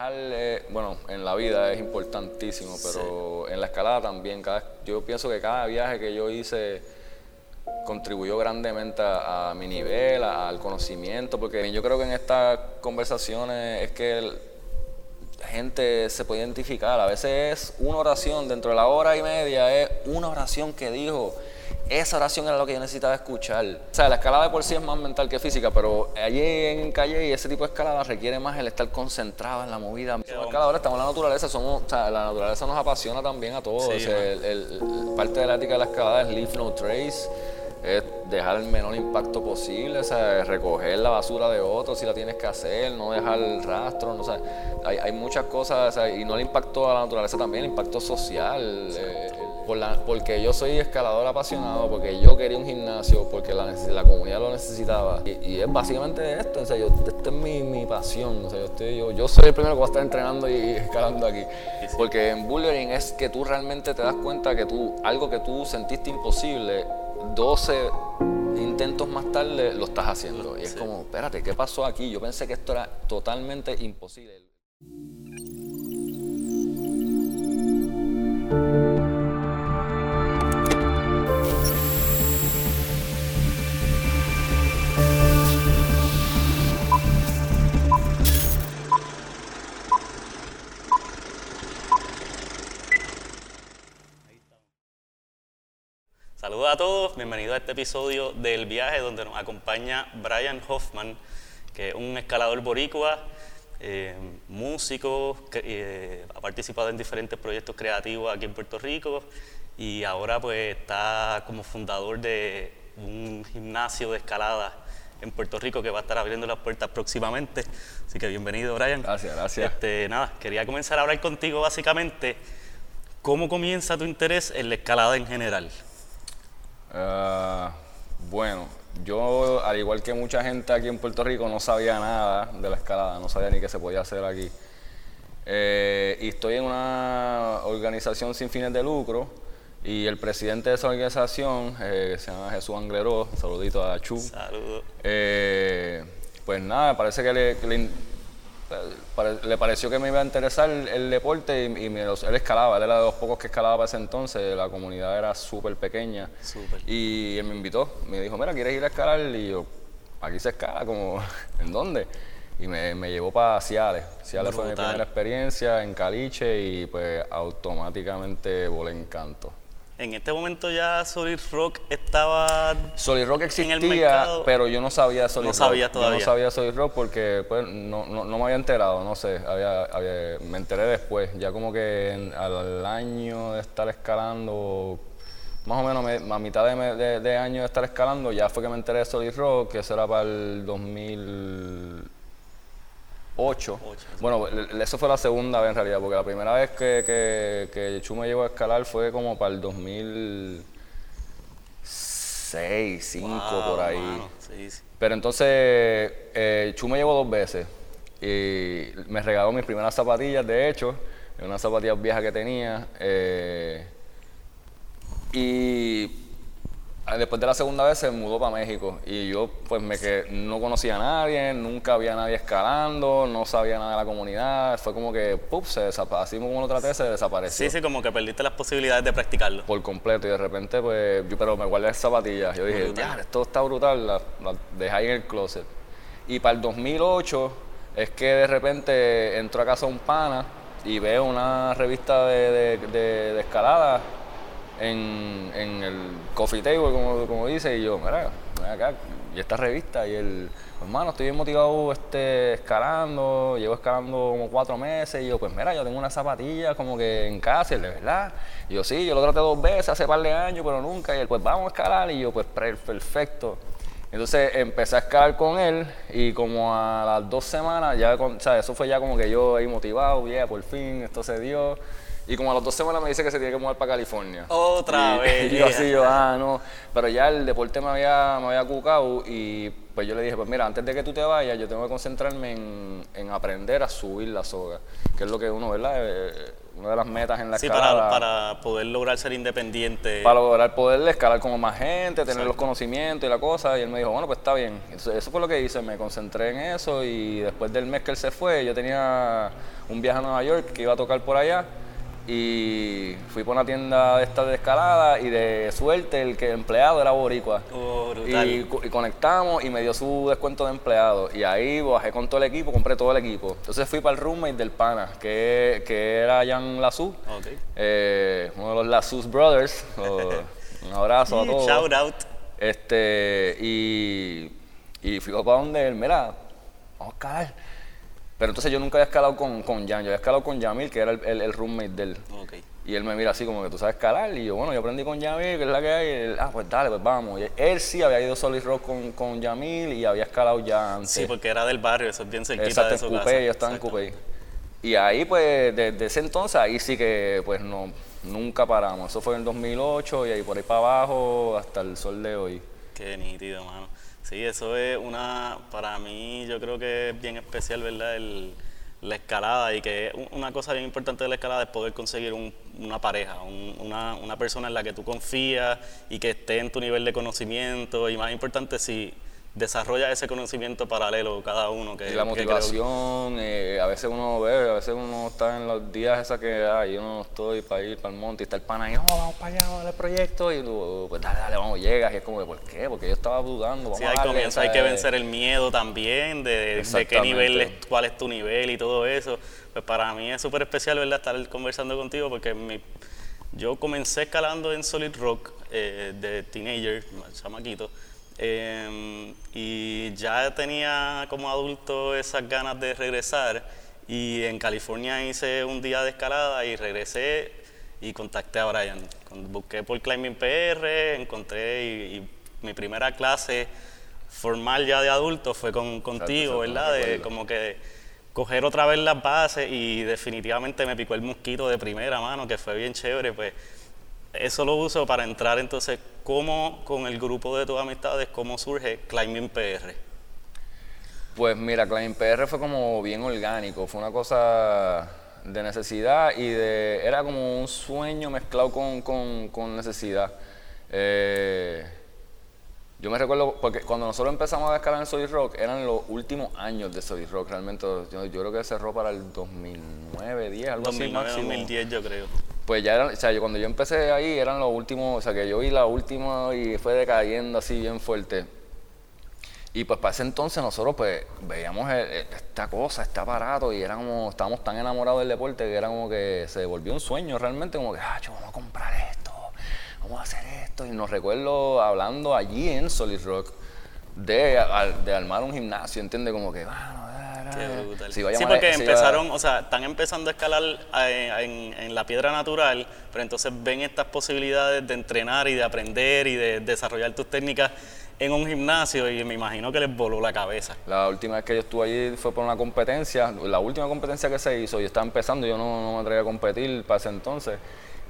viajar, eh, bueno, en la vida es importantísimo, pero en la escalada también. Cada, yo pienso que cada viaje que yo hice contribuyó grandemente a, mi nivel, al conocimiento, porque yo creo que en estas conversaciones es que la gente se puede identificar. A veces es una oración, dentro de la hora y media es una oración que dijo esa oración era lo que yo necesitaba escuchar. O sea, la escalada de por sí es más mental que física, pero allí en calle y ese tipo de escalada requiere más el estar concentrado en la movida. Los escaladores estamos en la naturaleza, somos, o sea, la naturaleza nos apasiona también a todos. parte de la ética de la escalada es leave no trace es dejar el menor impacto posible, o sea, recoger la basura de otros si la tienes que hacer, no dejar el rastro, no, o sea, hay, hay muchas cosas, y no el impacto a la naturaleza también, el impacto social. Eh, porque yo soy escalador apasionado, porque yo quería un gimnasio, porque la, la comunidad lo necesitaba. Y, es básicamente esto, o sea, yo, esta es mi, mi pasión. O sea, yo, estoy, yo, yo, soy el primero que va a estar entrenando y, escalando aquí. Porque en bouldering es que tú realmente te das cuenta que tú, algo que tú sentiste imposible, 12 intentos más tarde lo estás haciendo. Y es como, espérate, ¿qué pasó aquí? Yo pensé que esto era totalmente imposible. Saludos a todos, bienvenidos a este episodio del viaje donde nos acompaña Brian Hoffman, que es un escalador boricua, eh, músico, eh, ha participado en diferentes proyectos creativos aquí en Puerto Rico y ahora pues está como fundador de un gimnasio de escalada en Puerto Rico que va a estar abriendo las puertas próximamente. Así que bienvenido, Brian. Gracias, gracias. Este, nada, quería comenzar a hablar contigo básicamente. ¿Cómo comienza tu interés en la escalada en general? Ah, bueno, yo, al igual que mucha gente aquí en Puerto Rico, no sabía nada de la escalada, no sabía ni qué se podía hacer aquí. Eh, y estoy en una organización sin fines de lucro y el presidente de esa organización, eh, se llama Jesús Angleró, saludito a Chu. Saludos. Eh, pues nada, parece que le le pareció que me iba a interesar el, deporte y, él escalaba, él era de los pocos que escalaba para ese entonces, la comunidad era súper pequeña. Y él me invitó, me dijo, mira, ¿quieres ir a escalar? Y yo, aquí se escala, como, ¿en dónde? Y me, llevó para Ciales. Ciales fue mi primera experiencia en Caliche y pues automáticamente volé encanto. En este momento ya Solid Rock estaba. Solid Rock existía, pero yo no sabía Solid no Sabía todavía. Yo no sabía Solid Rock porque pues, no, no, me había enterado, no sé. Había, me enteré después, ya como que al año de estar escalando, más o menos a mitad de, de, año de estar escalando, ya fue que me enteré de Solid Rock, que eso era para el 2000. 8. Bueno, eso fue la segunda vez en realidad, porque la primera vez que, que, que Chu me llegó a escalar fue como para el 2006, 5, por ahí. Pero entonces eh, Chu me llegó dos veces y me regaló mis primeras zapatillas, de hecho, unas zapatillas viejas que tenía. Eh, y después de la segunda vez se mudó para México y yo pues me que no conocía a nadie, nunca había nadie escalando, no sabía nada de la comunidad, fue como que ¡pup! se desapareció, así como lo traté se desapareció. Sí, sí, como que perdiste las posibilidades de practicarlo. Por completo y de repente pues yo pero me guardé las zapatillas, yo dije, ya, esto está brutal, la, dejé ahí en el closet. Y para el 2008 es que de repente entró a casa un pana y veo una revista de, de escalada en, el coffee table, como, como dice, y yo, mira, acá, y esta revista, y el, hermano, estoy bien motivado este, escalando, llevo escalando como cuatro meses, y yo, pues mira, yo tengo una zapatilla como que en casa, de verdad. Y yo, sí, yo lo traté dos veces hace par de años, pero nunca, y él, pues vamos a escalar, y yo, pues perfecto. Entonces empecé a escalar con él y como a las dos semanas, ya o sea, eso fue ya como que yo ahí motivado, ya, por fin, esto se dio. Y como a las dos semanas me dice que se tiene que mudar para California. Otra vez. Y yo así, yo, ah, no. Pero ya el deporte me había, me había cucado y pues yo le dije, pues mira, antes de que tú te vayas, yo tengo que concentrarme en, en aprender a subir la soga, que es lo que uno, ¿verdad? Eh, una de las metas en la Sí, escalada. para, para poder lograr ser independiente. para lograr poder escalar como más gente, tener los conocimientos y la cosa. Y él me dijo, bueno, pues está bien. Eso, eso fue lo que hice, me concentré en eso y después del mes que él se fue, yo tenía un viaje a Nueva York que iba a tocar por allá y fui por una tienda de estas de escalada y de suerte el que empleado era boricua. Oh. Y, co- y conectamos y me dio su descuento de empleado. Y ahí bajé con todo el equipo, compré todo el equipo. Entonces fui para el roommate del pana, que, que era Jan Lazú. Eh, uno de los Lazus Brothers. o- un abrazo a todos. Shout out. Este, y, y fui para donde él, mira, vamos a. Pero entonces yo nunca había escalado con, con Jan, yo había escalado con Yamil, que era el, el, el roommate de él. Ok. Y él me mira así como que tú sabes escalar. Y yo, bueno, yo aprendí con Yamil, que es la que hay. Y él, ah, pues dale, pues vamos. Y él sí había ido Solid Rock con, con Yamil y había escalado ya antes. Sí, porque era del barrio, eso es bien cerquita Exacto, de en su Coupé, casa. yo estaba en. Coupé. Y ahí, pues, desde ese entonces, ahí sí que, pues, no, nunca paramos. Eso fue en el 2008 y ahí por ahí para abajo hasta el sol de hoy. Qué nítido, mano. Sí, eso es una, para mí yo creo que es bien especial, ¿verdad? El, la escalada y que un- una cosa bien importante de la escalada es poder conseguir un- una pareja, un- una, una persona en la que tú confías y que esté en tu nivel de conocimiento y más importante si desarrolla ese conocimiento paralelo cada uno. Que, Y la que motivación, eh, a veces uno ve, a veces uno está en los días esas que, ay, yo no estoy para ir para el monte y está el pana ahí, no, vamos para allá, vamos al proyecto, y tú, pues dale, dale, vamos, llegas, y es como, que, ¿por qué? Porque yo estaba dudando, vamos Sí, a al darle, comienzo hay que ¿sabes? vencer el miedo también, de, de qué nivel, es, cuál es tu nivel y todo eso. Pues para mí es súper especial, ¿verdad?, estar conversando contigo porque mi- yo comencé escalando en Solid Rock eh, de teenager, chamaquito, eh, y ya tenía como adulto esas ganas de regresar y en California hice un día de escalada y regresé y contacté a Brian. Busqué por Climbing PR, encontré y, y mi primera clase formal ya de adulto fue con, contigo, exacto, me ¿verdad? De como que coger otra vez las bases y definitivamente me picó el mosquito de primera mano, que fue bien chévere, pues eso lo uso para entrar entonces, ¿cómo con el grupo de tus amistades, cómo surge Climbing PR? Pues mira, Climbing PR fue como bien orgánico, fue una cosa de necesidad y de era como un sueño mezclado con, con- con necesidad. Eh, yo me recuerdo, porque cuando nosotros empezamos a escalar en Solid Rock, eran los últimos años de Solid Rock, realmente, yo, yo creo que cerró para el 2009, 10, algo así 2009, máximo. 2010 yo creo. Pues ya eran, o sea, yo, cuando yo empecé ahí eran los últimos, o sea, que yo vi la última y fue decayendo así bien fuerte. Y pues para ese entonces nosotros pues veíamos esta cosa, este aparato y éramos, estábamos tan enamorados del deporte que era como que se volvió un sueño realmente, como que, ah, yo vamos a comprar esto, vamos a hacer esto. Y nos recuerdo hablando allí en Solid Rock de, de armar un gimnasio, ¿entiendes? Como que, bueno, sí, llamar- porque empezaron, o sea, están empezando a escalar eh, en, en la piedra natural, pero entonces ven estas posibilidades de entrenar y de aprender y de desarrollar tus técnicas en un gimnasio y me imagino que les voló la cabeza. La última vez que yo estuve allí fue por una competencia, la última competencia que se hizo, yo estaba empezando, yo no, no me atreví a competir para ese entonces.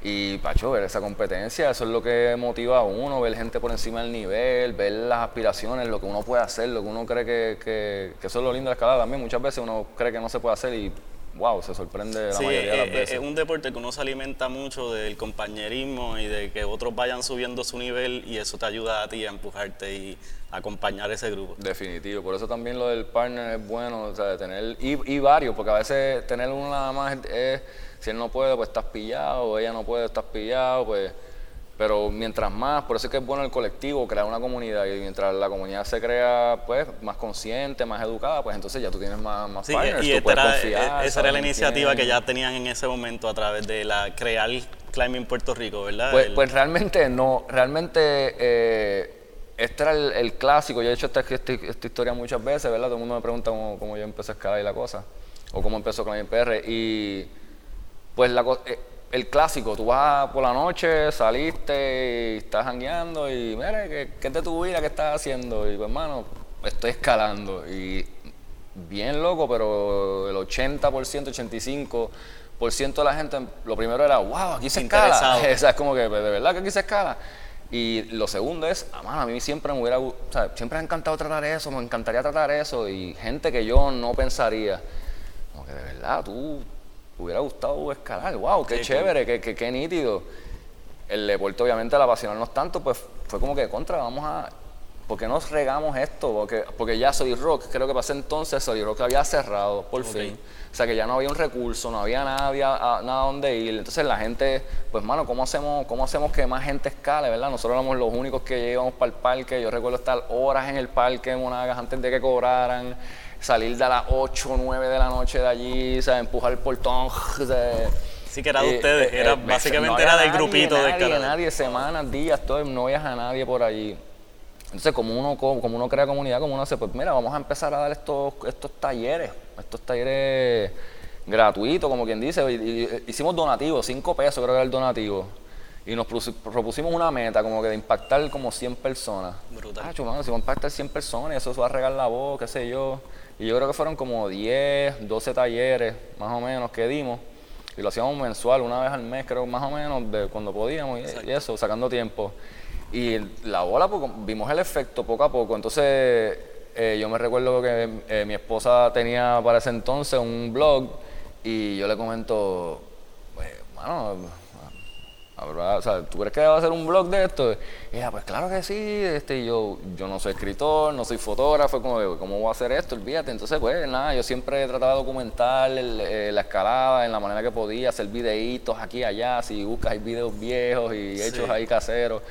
Y Pacho, ver esa competencia, eso es lo que motiva a uno, ver gente por encima del nivel, ver las aspiraciones, lo que uno puede hacer, lo que uno cree que, que, que eso es lo lindo de la escalada también. Muchas veces uno cree que no se puede hacer y wow, se sorprende la Sí, mayoría de las es- veces. es un deporte que uno se alimenta mucho del compañerismo y de que otros vayan subiendo su nivel y eso te ayuda a ti a empujarte y acompañar ese grupo. Definitivo, por eso también lo del partner es bueno, o sea, de tener, y, y varios, porque a veces tener uno nada más es- si él no puede, pues estás pillado, o ella no puede, estás pillado, pues, pero mientras más, por eso es que es bueno el colectivo, crear una comunidad, y mientras la comunidad se crea, pues, más consciente, más educada, pues entonces ya tú tienes más, más Sí, partners, y tú puedes era, confiar, esa era la iniciativa que ya tenían en ese momento a través de la crear Climbing Puerto Rico, ¿verdad? Pues, El- pues realmente no, realmente eh, este era el, el clásico. Yo he hecho esta, esta, esta historia muchas veces, ¿verdad? Todo el mundo me pregunta cómo, cómo yo empecé a escalar y la cosa, o cómo empezó el PR. Y pues la, eh, el clásico, tú vas por la noche, saliste y estás jangueando y mira, ¿qué, qué es de tu vida? ¿Qué estás haciendo? Y pues hermano, estoy escalando. Y bien loco, pero el 80%, 85% de la gente, lo primero era, wow, aquí se escala. Interesado. O sea, es como que, de verdad que aquí se escala. Y lo segundo es, ah, a mí siempre me hubiera, o sea, siempre me ha encantado tratar eso, me encantaría tratar eso, y gente que yo no pensaría, como que de verdad, tú hubiera gustado escalar, wow, qué chévere, qué, qué, qué, nítido. El deporte obviamente al apasionarnos tanto, pues fue como que contra, vamos a, ¿por qué nos regamos esto? Porque, porque ya Soy Rock, creo que pasé entonces, Soy Rock había cerrado, por fin. O sea que ya no había un recurso, no había nadie, a, nada donde ir. Entonces la gente, pues mano, ¿cómo hacemos, ¿cómo hacemos que más gente escale, verdad? Nosotros éramos los únicos que íbamos para el parque. Yo recuerdo estar horas en el parque en Monagas antes de que cobraran, salir de las 8 o 9 de la noche de allí, sea, empujar el portón. Sea, Sí, que era de ustedes, era, eh, básicamente era del grupito nadie, de nadie, nadie, semanas, días, todo, no veías a nadie por allí. Entonces, como uno, como uno crea comunidad, como uno hace, pues mira, vamos a empezar a dar estos, estos talleres, estos talleres gratuitos, como quien dice. hicimos donativos, 5 pesos creo que era el donativo. Y nos propusimos una meta, como que de impactar como 100 personas. Brutal. Ah, si vamos a impactar 100 personas, eso se va a regar la voz, qué sé yo. Y yo creo que fueron como 10, 12 talleres, más o menos, que dimos. Y lo hacíamos mensual, una vez al mes, creo, más o menos, de cuando podíamos y eso, sacando tiempo. Y la bola, pues, vimos el efecto poco a poco. Entonces, eh, yo me recuerdo que eh, mi esposa tenía para ese entonces un blog y yo le comento, pues, mano, o sea, ¿tú crees que va a hacer un blog de esto? Y ella, pues claro que sí, este, yo, yo no soy escritor, no soy fotógrafo, como, ¿cómo voy a hacer esto? Olvídate. Entonces, pues nada, yo siempre he tratado de documentar eh, la escalada en la manera que podía, hacer videitos aquí y allá, si buscas hay videos viejos y hechos ahí caseros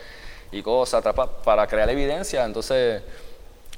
y cosas para crear evidencia. Entonces,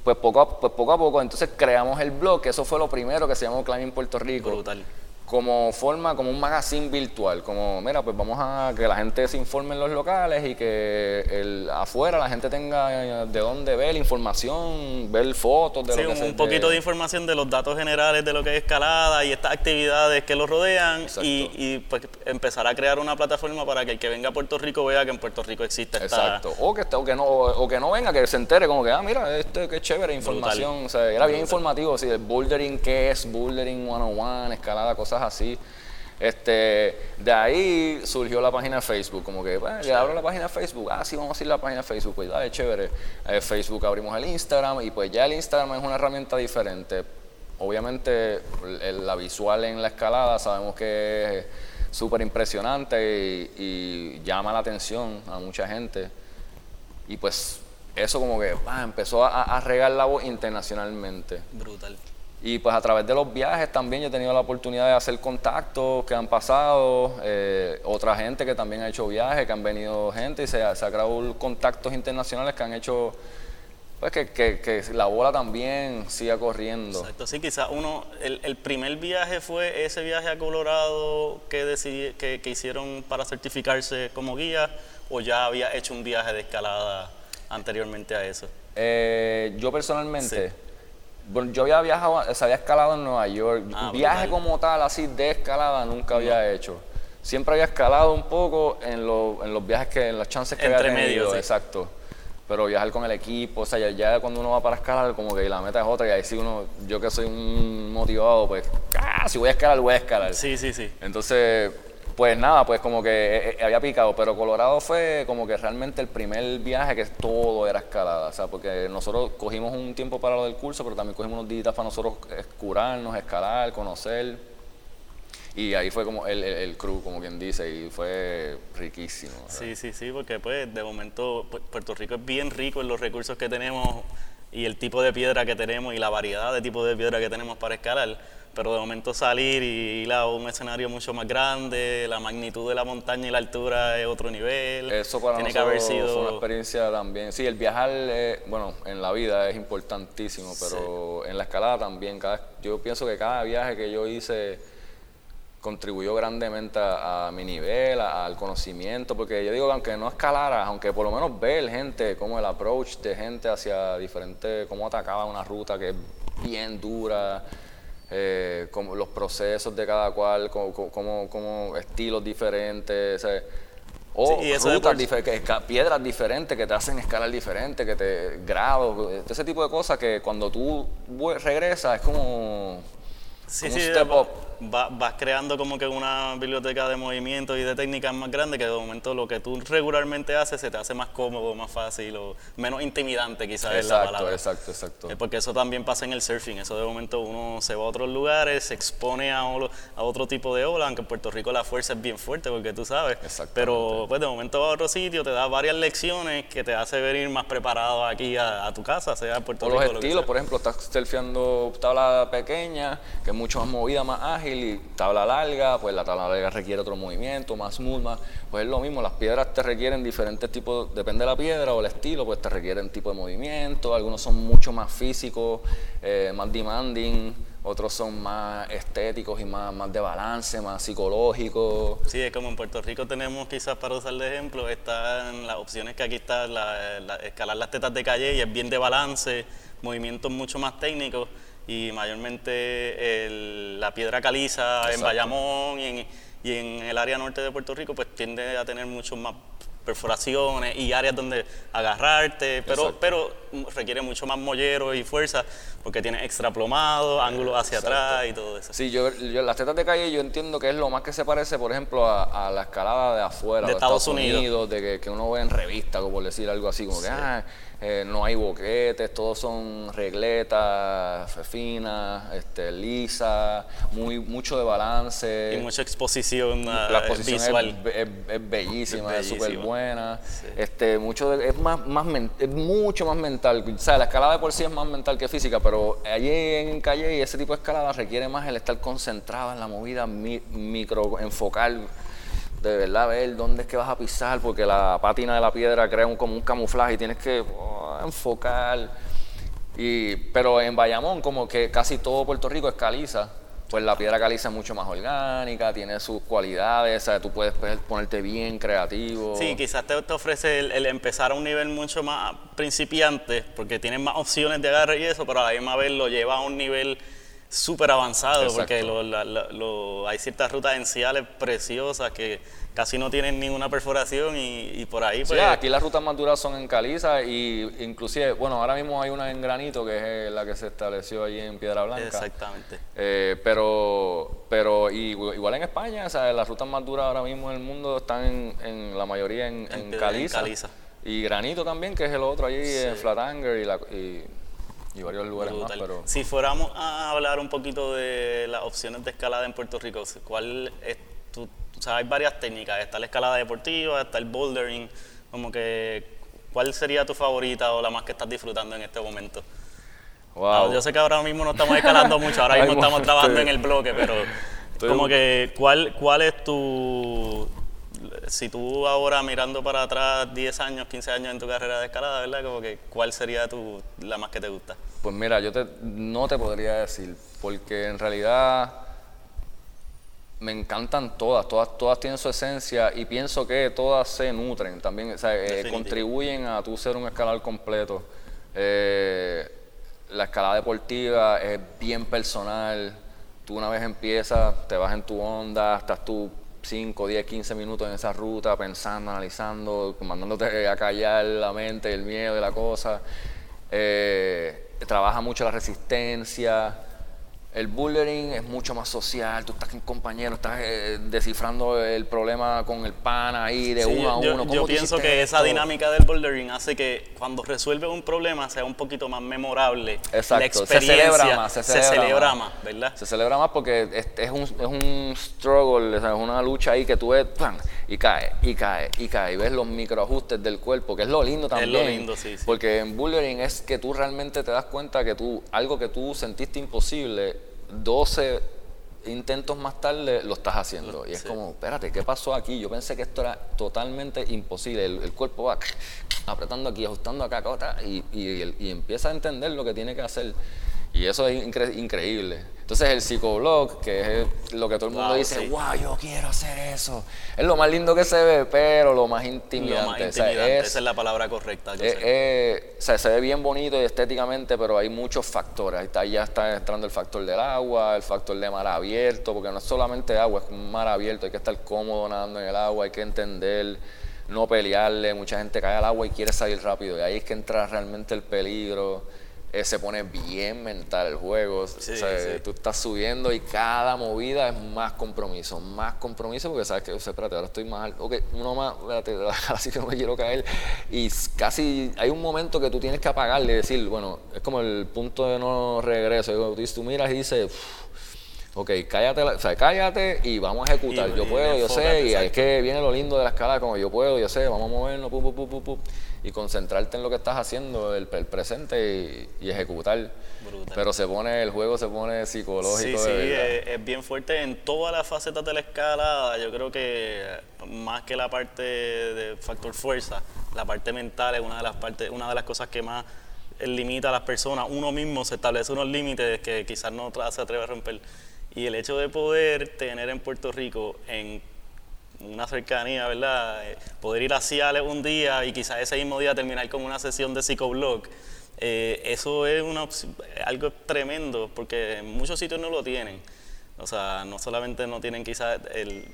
pues poco, a, pues poco a poco, entonces creamos el blog, que eso fue lo primero que se llamó Climbing Puerto Rico. Brutal como forma, como un magazine virtual, como, mira, pues vamos a que la gente se informe en los locales y que el, afuera la gente tenga de dónde ver información, ver fotos de lo que un, un poquito de información de los datos generales de lo que es escalada y estas actividades que lo rodean y, y, pues empezar a crear una plataforma para que el que venga a Puerto Rico vea que en Puerto Rico existe esta... Exacto, o que, o que, no, o que no venga, que se entere como que, ah, mira, este, qué chévere información, o sea, era bien informativo, si el bouldering, qué es bouldering 101, escalada, cosas así. Este, de ahí surgió la página de Facebook, como que, bueno, ya abro la página de Facebook, ah, sí, vamos a ir la página de Facebook, pues chévere. Eh, Facebook abrimos el Instagram y pues ya el Instagram es una herramienta diferente. Obviamente la visual en la escalada sabemos que es súper impresionante y, llama la atención a mucha gente. Y pues eso como que empezó a regar la voz internacionalmente. Brutal. Y pues a través de los viajes también yo he tenido la oportunidad de hacer contactos que han pasado, eh, otra gente que también ha hecho viajes, que han venido gente y se, ha, creado contactos internacionales que han hecho pues que, que, la bola también siga corriendo. Exacto, sí, quizás uno, el, primer viaje fue ese viaje a Colorado que, decidí, que, hicieron para certificarse como guía o ya había hecho un viaje de escalada anteriormente a eso. Eh, yo personalmente... Bueno, yo había viajado, se había escalado en Nueva York. Ah, viaje como tal, así de escalada, nunca había hecho. Siempre había escalado un poco en, en los viajes que, en las chances que Entre había tenido. Exacto. Pero viajar con el equipo, o sea, ya, cuando uno va para escalar, como que la meta es otra, y ahí sí uno, yo que soy un motivado, pues, ¡ah! si voy a escalar, voy a escalar. Sí, sí, sí. Entonces, pues nada, pues como que eh, eh, había picado, pero Colorado fue como que realmente el primer viaje que todo era escalada, o sea, porque nosotros cogimos un tiempo para lo del curso, pero también cogimos unos días para nosotros curarnos, escalar, conocer. Y ahí fue como el, el, crew, como quien dice, y fue riquísimo. Sí, sí, sí, porque pues de momento Puerto Rico es bien rico en los recursos que tenemos y el tipo de piedra que tenemos y la variedad de tipos de piedra que tenemos para escalar pero de momento salir y ir a un escenario mucho más grande, la magnitud de la montaña y la altura es otro nivel. Eso para Tiene que haber sido... fue una experiencia también. Sí, el viajar, bueno, en la vida es importantísimo, pero en la escalada también. Cada, yo pienso que cada viaje que yo hice contribuyó grandemente a, mi nivel, al conocimiento, porque yo digo que aunque no escalara, aunque por lo menos ver gente, como el approach de gente hacia diferentes, cómo atacaba una ruta que es bien dura, eh, como los procesos de cada cual, como, como, estilos diferentes, o piedras diferentes que te hacen escalar diferente, que te grados, ese tipo de cosas que cuando tú regresas es como, sí, un step up. va- vas creando como que una biblioteca de movimientos y de técnicas más grande que de momento lo que tú regularmente haces se te hace más cómodo, más fácil o menos intimidante quizás es la Exacto, palabra. exacto, exacto. Eh, Porque eso también pasa en el surfing, eso de momento uno se va a otros lugares, se expone a, olo- a otro tipo de ola, aunque en Puerto Rico la fuerza es bien fuerte porque tú sabes, Exactamente. pero pues de momento va a otro sitio, te da varias lecciones que te hace venir más preparado aquí a, a tu casa, sea en Puerto O Rico los estilos, por ejemplo, estás surfeando tabla pequeña, que es mucho más movida, más ágil, y tabla larga, pues la tabla larga requiere otro movimiento, más smooth, más, pues es lo mismo, las piedras te requieren diferentes tipos, depende de la piedra o el estilo, pues te requieren tipo de movimiento, algunos son mucho más físicos, eh, más demanding, otros son más estéticos y más, más de balance, más psicológicos. Sí, es como en Puerto Rico tenemos quizás para usar de ejemplo, están las opciones que aquí está la, la- escalar las tetas de calle y es bien de balance, movimientos mucho más técnicos y mayormente el- la piedra caliza en. Bayamón y en, y en el área norte de Puerto Rico pues tiende a tener muchos más perforaciones y áreas donde agarrarte, pero, Exacto. pero requiere mucho más mollero y fuerza porque tiene extra plomado, ángulos hacia Exacto. atrás y todo eso. Sí, yo, yo- las tetas de calle yo entiendo que es lo más que se parece, por ejemplo, a, a la escalada de afuera, De Estados Unidos. de que, que uno ve en revistas, como por decir algo así, como que ah, eh, no hay boquetes, todos son regletas, finas, este, lisas, muy, mucho de balance. Y mucha exposición ah, la exposición es, visual. es- es bellísima, Es súper buena. Este, mucho de- es, más, más es mucho más mental. O sea, la escalada de por sí es más mental que física, pero allí en Calle y ese tipo de escalada requiere más el estar concentrado en la movida mi- micro, enfocar, de verdad ver dónde es que vas a pisar, porque la pátina de la piedra crea como un camuflaje y tienes que oh, enfocar. Y, pero en Bayamón, como que casi todo Puerto Rico es caliza, pues la piedra caliza es mucho más orgánica, tiene sus cualidades, ¿sabes? tú puedes pues, ponerte bien creativo. Sí, quizás te, te ofrece el, el empezar a un nivel mucho más principiante, porque tienes más opciones de agarre y eso, pero a la misma vez lo lleva a un nivel súper avanzado, Exacto. porque lo- la- lo- hay ciertas rutas enciales preciosas que casi no tienen ninguna perforación y, y por ahí Sí, pues... aquí las rutas más duras son en caliza y inclusive, bueno, ahora mismo hay una en granito que es la que se estableció allí en Piedra Blanca. Exactamente. Eh, pero, pero igu- igual en España, o sea, las rutas más duras ahora mismo en el mundo están en, en la mayoría en, En en caliza. caliza. Y granito también, que es el otro allí en Sí. Flatanger y, la- y, y varios lugares Brutal. más. Pero Si fuéramos a hablar un poquito de las opciones de escalada en Puerto Rico, ¿cuál es tu, o sea, hay varias técnicas, está la escalada deportiva, está el bouldering, como que, ¿cuál sería tu favorita o la más que estás disfrutando en este momento? wow. Ah, Yo sé que ahora mismo no estamos escalando mucho, ahora mismo mo- estamos trabajando estoy- en el bloque, pero estoy como un- que, ¿cuál, ¿cuál es tu, si tú ahora mirando para atrás 10 años, 15 años en tu carrera de escalada, ¿verdad? Como que, ¿cuál sería tu, la más que te gusta? Pues mira, yo te, no te podría decir, porque en realidad me encantan todas, todas, todas tienen su esencia y pienso que todas se nutren también, o sea, eh, contribuyen a tú ser un escalador completo. Eh, la escalada deportiva es bien personal, tú una vez empiezas, te vas en tu onda, estás tú 5, 10, 15 minutos en esa ruta pensando, analizando, mandándote a callar la mente, el miedo de la cosa. Eh, trabaja mucho la resistencia. El bouldering es mucho más social, tú estás con compañeros, estás eh, descifrando el problema con el pana ahí de Sí, uno a yo, uno. ¿Cómo yo tú pienso que esa dinámica del bouldering hace que cuando resuelves un problema sea un poquito más memorable. Exacto, La se celebra más, se celebra más. ¿verdad? Se celebra más porque es, es un, es un struggle, es una lucha ahí que tú ves ¡pam! y cae, y cae, y cae, y ves los microajustes del cuerpo, que es lo lindo también. lo lindo, sí, sí. Porque en bouldering es que tú realmente te das cuenta que tú, algo que tú sentiste imposible, 12 intentos más tarde lo estás haciendo. Y es Sí. como, espérate, ¿qué pasó aquí? Yo pensé que esto era totalmente imposible. El, el cuerpo va apretando aquí, ajustando acá, acá, y, y empieza a entender lo que tiene que hacer. Y eso es incre- increíble. Entonces el psicoblog, que es lo que todo el mundo Wow, dice, sí. wow, yo quiero hacer eso. Es lo más lindo que se ve, pero lo más Lo intimidante. más O sea, intimidante, es- esa es la palabra correcta. yo eh, sé. eh, o sea, se ve bien bonito y estéticamente, pero hay muchos factores. Ahí, está, ahí ya está entrando el factor del agua, el factor de mar abierto, porque no es solamente agua, es un mar abierto, hay que estar cómodo nadando en el agua, hay que entender, no pelearle. Mucha gente cae al agua y quiere salir rápido, y ahí es que entra realmente el peligro. Eh, se pone bien mental el juego. o sea, Tú estás subiendo y cada movida es más compromiso, más compromiso porque sabes que, o sea, espérate, ahora estoy más alto. Ok, uno más, espérate, así que no me quiero caer. Y casi hay un momento que tú tienes que apagarle y decir, bueno, es como el punto de no regreso. Tú, tú miras y dices, ok, cállate, o sea, cállate y vamos a ejecutar. yo puedo, yo sé, y es que viene lo lindo de la escala, como yo puedo, yo sé, vamos a movernos, pum, pum, pum, pum, y concentrarte en lo que estás haciendo, el, presente y, ejecutar. Pero se pone, el juego se pone psicológico. Sí, sí, es, bien fuerte en todas las facetas de la escala. Yo creo que más que la parte de factor fuerza, la parte mental es una de las partes, una de las cosas que más limita a las personas. Uno mismo se establece unos límites que quizás no se atreve a romper. Y el hecho de poder tener en Puerto Rico en una cercanía, ¿verdad? Eh, poder ir a Ciales un día y quizás ese mismo día terminar con una sesión de psicoblog, eh, eso es una, algo tremendo porque en muchos sitios no lo tienen. O sea, no solamente no tienen quizás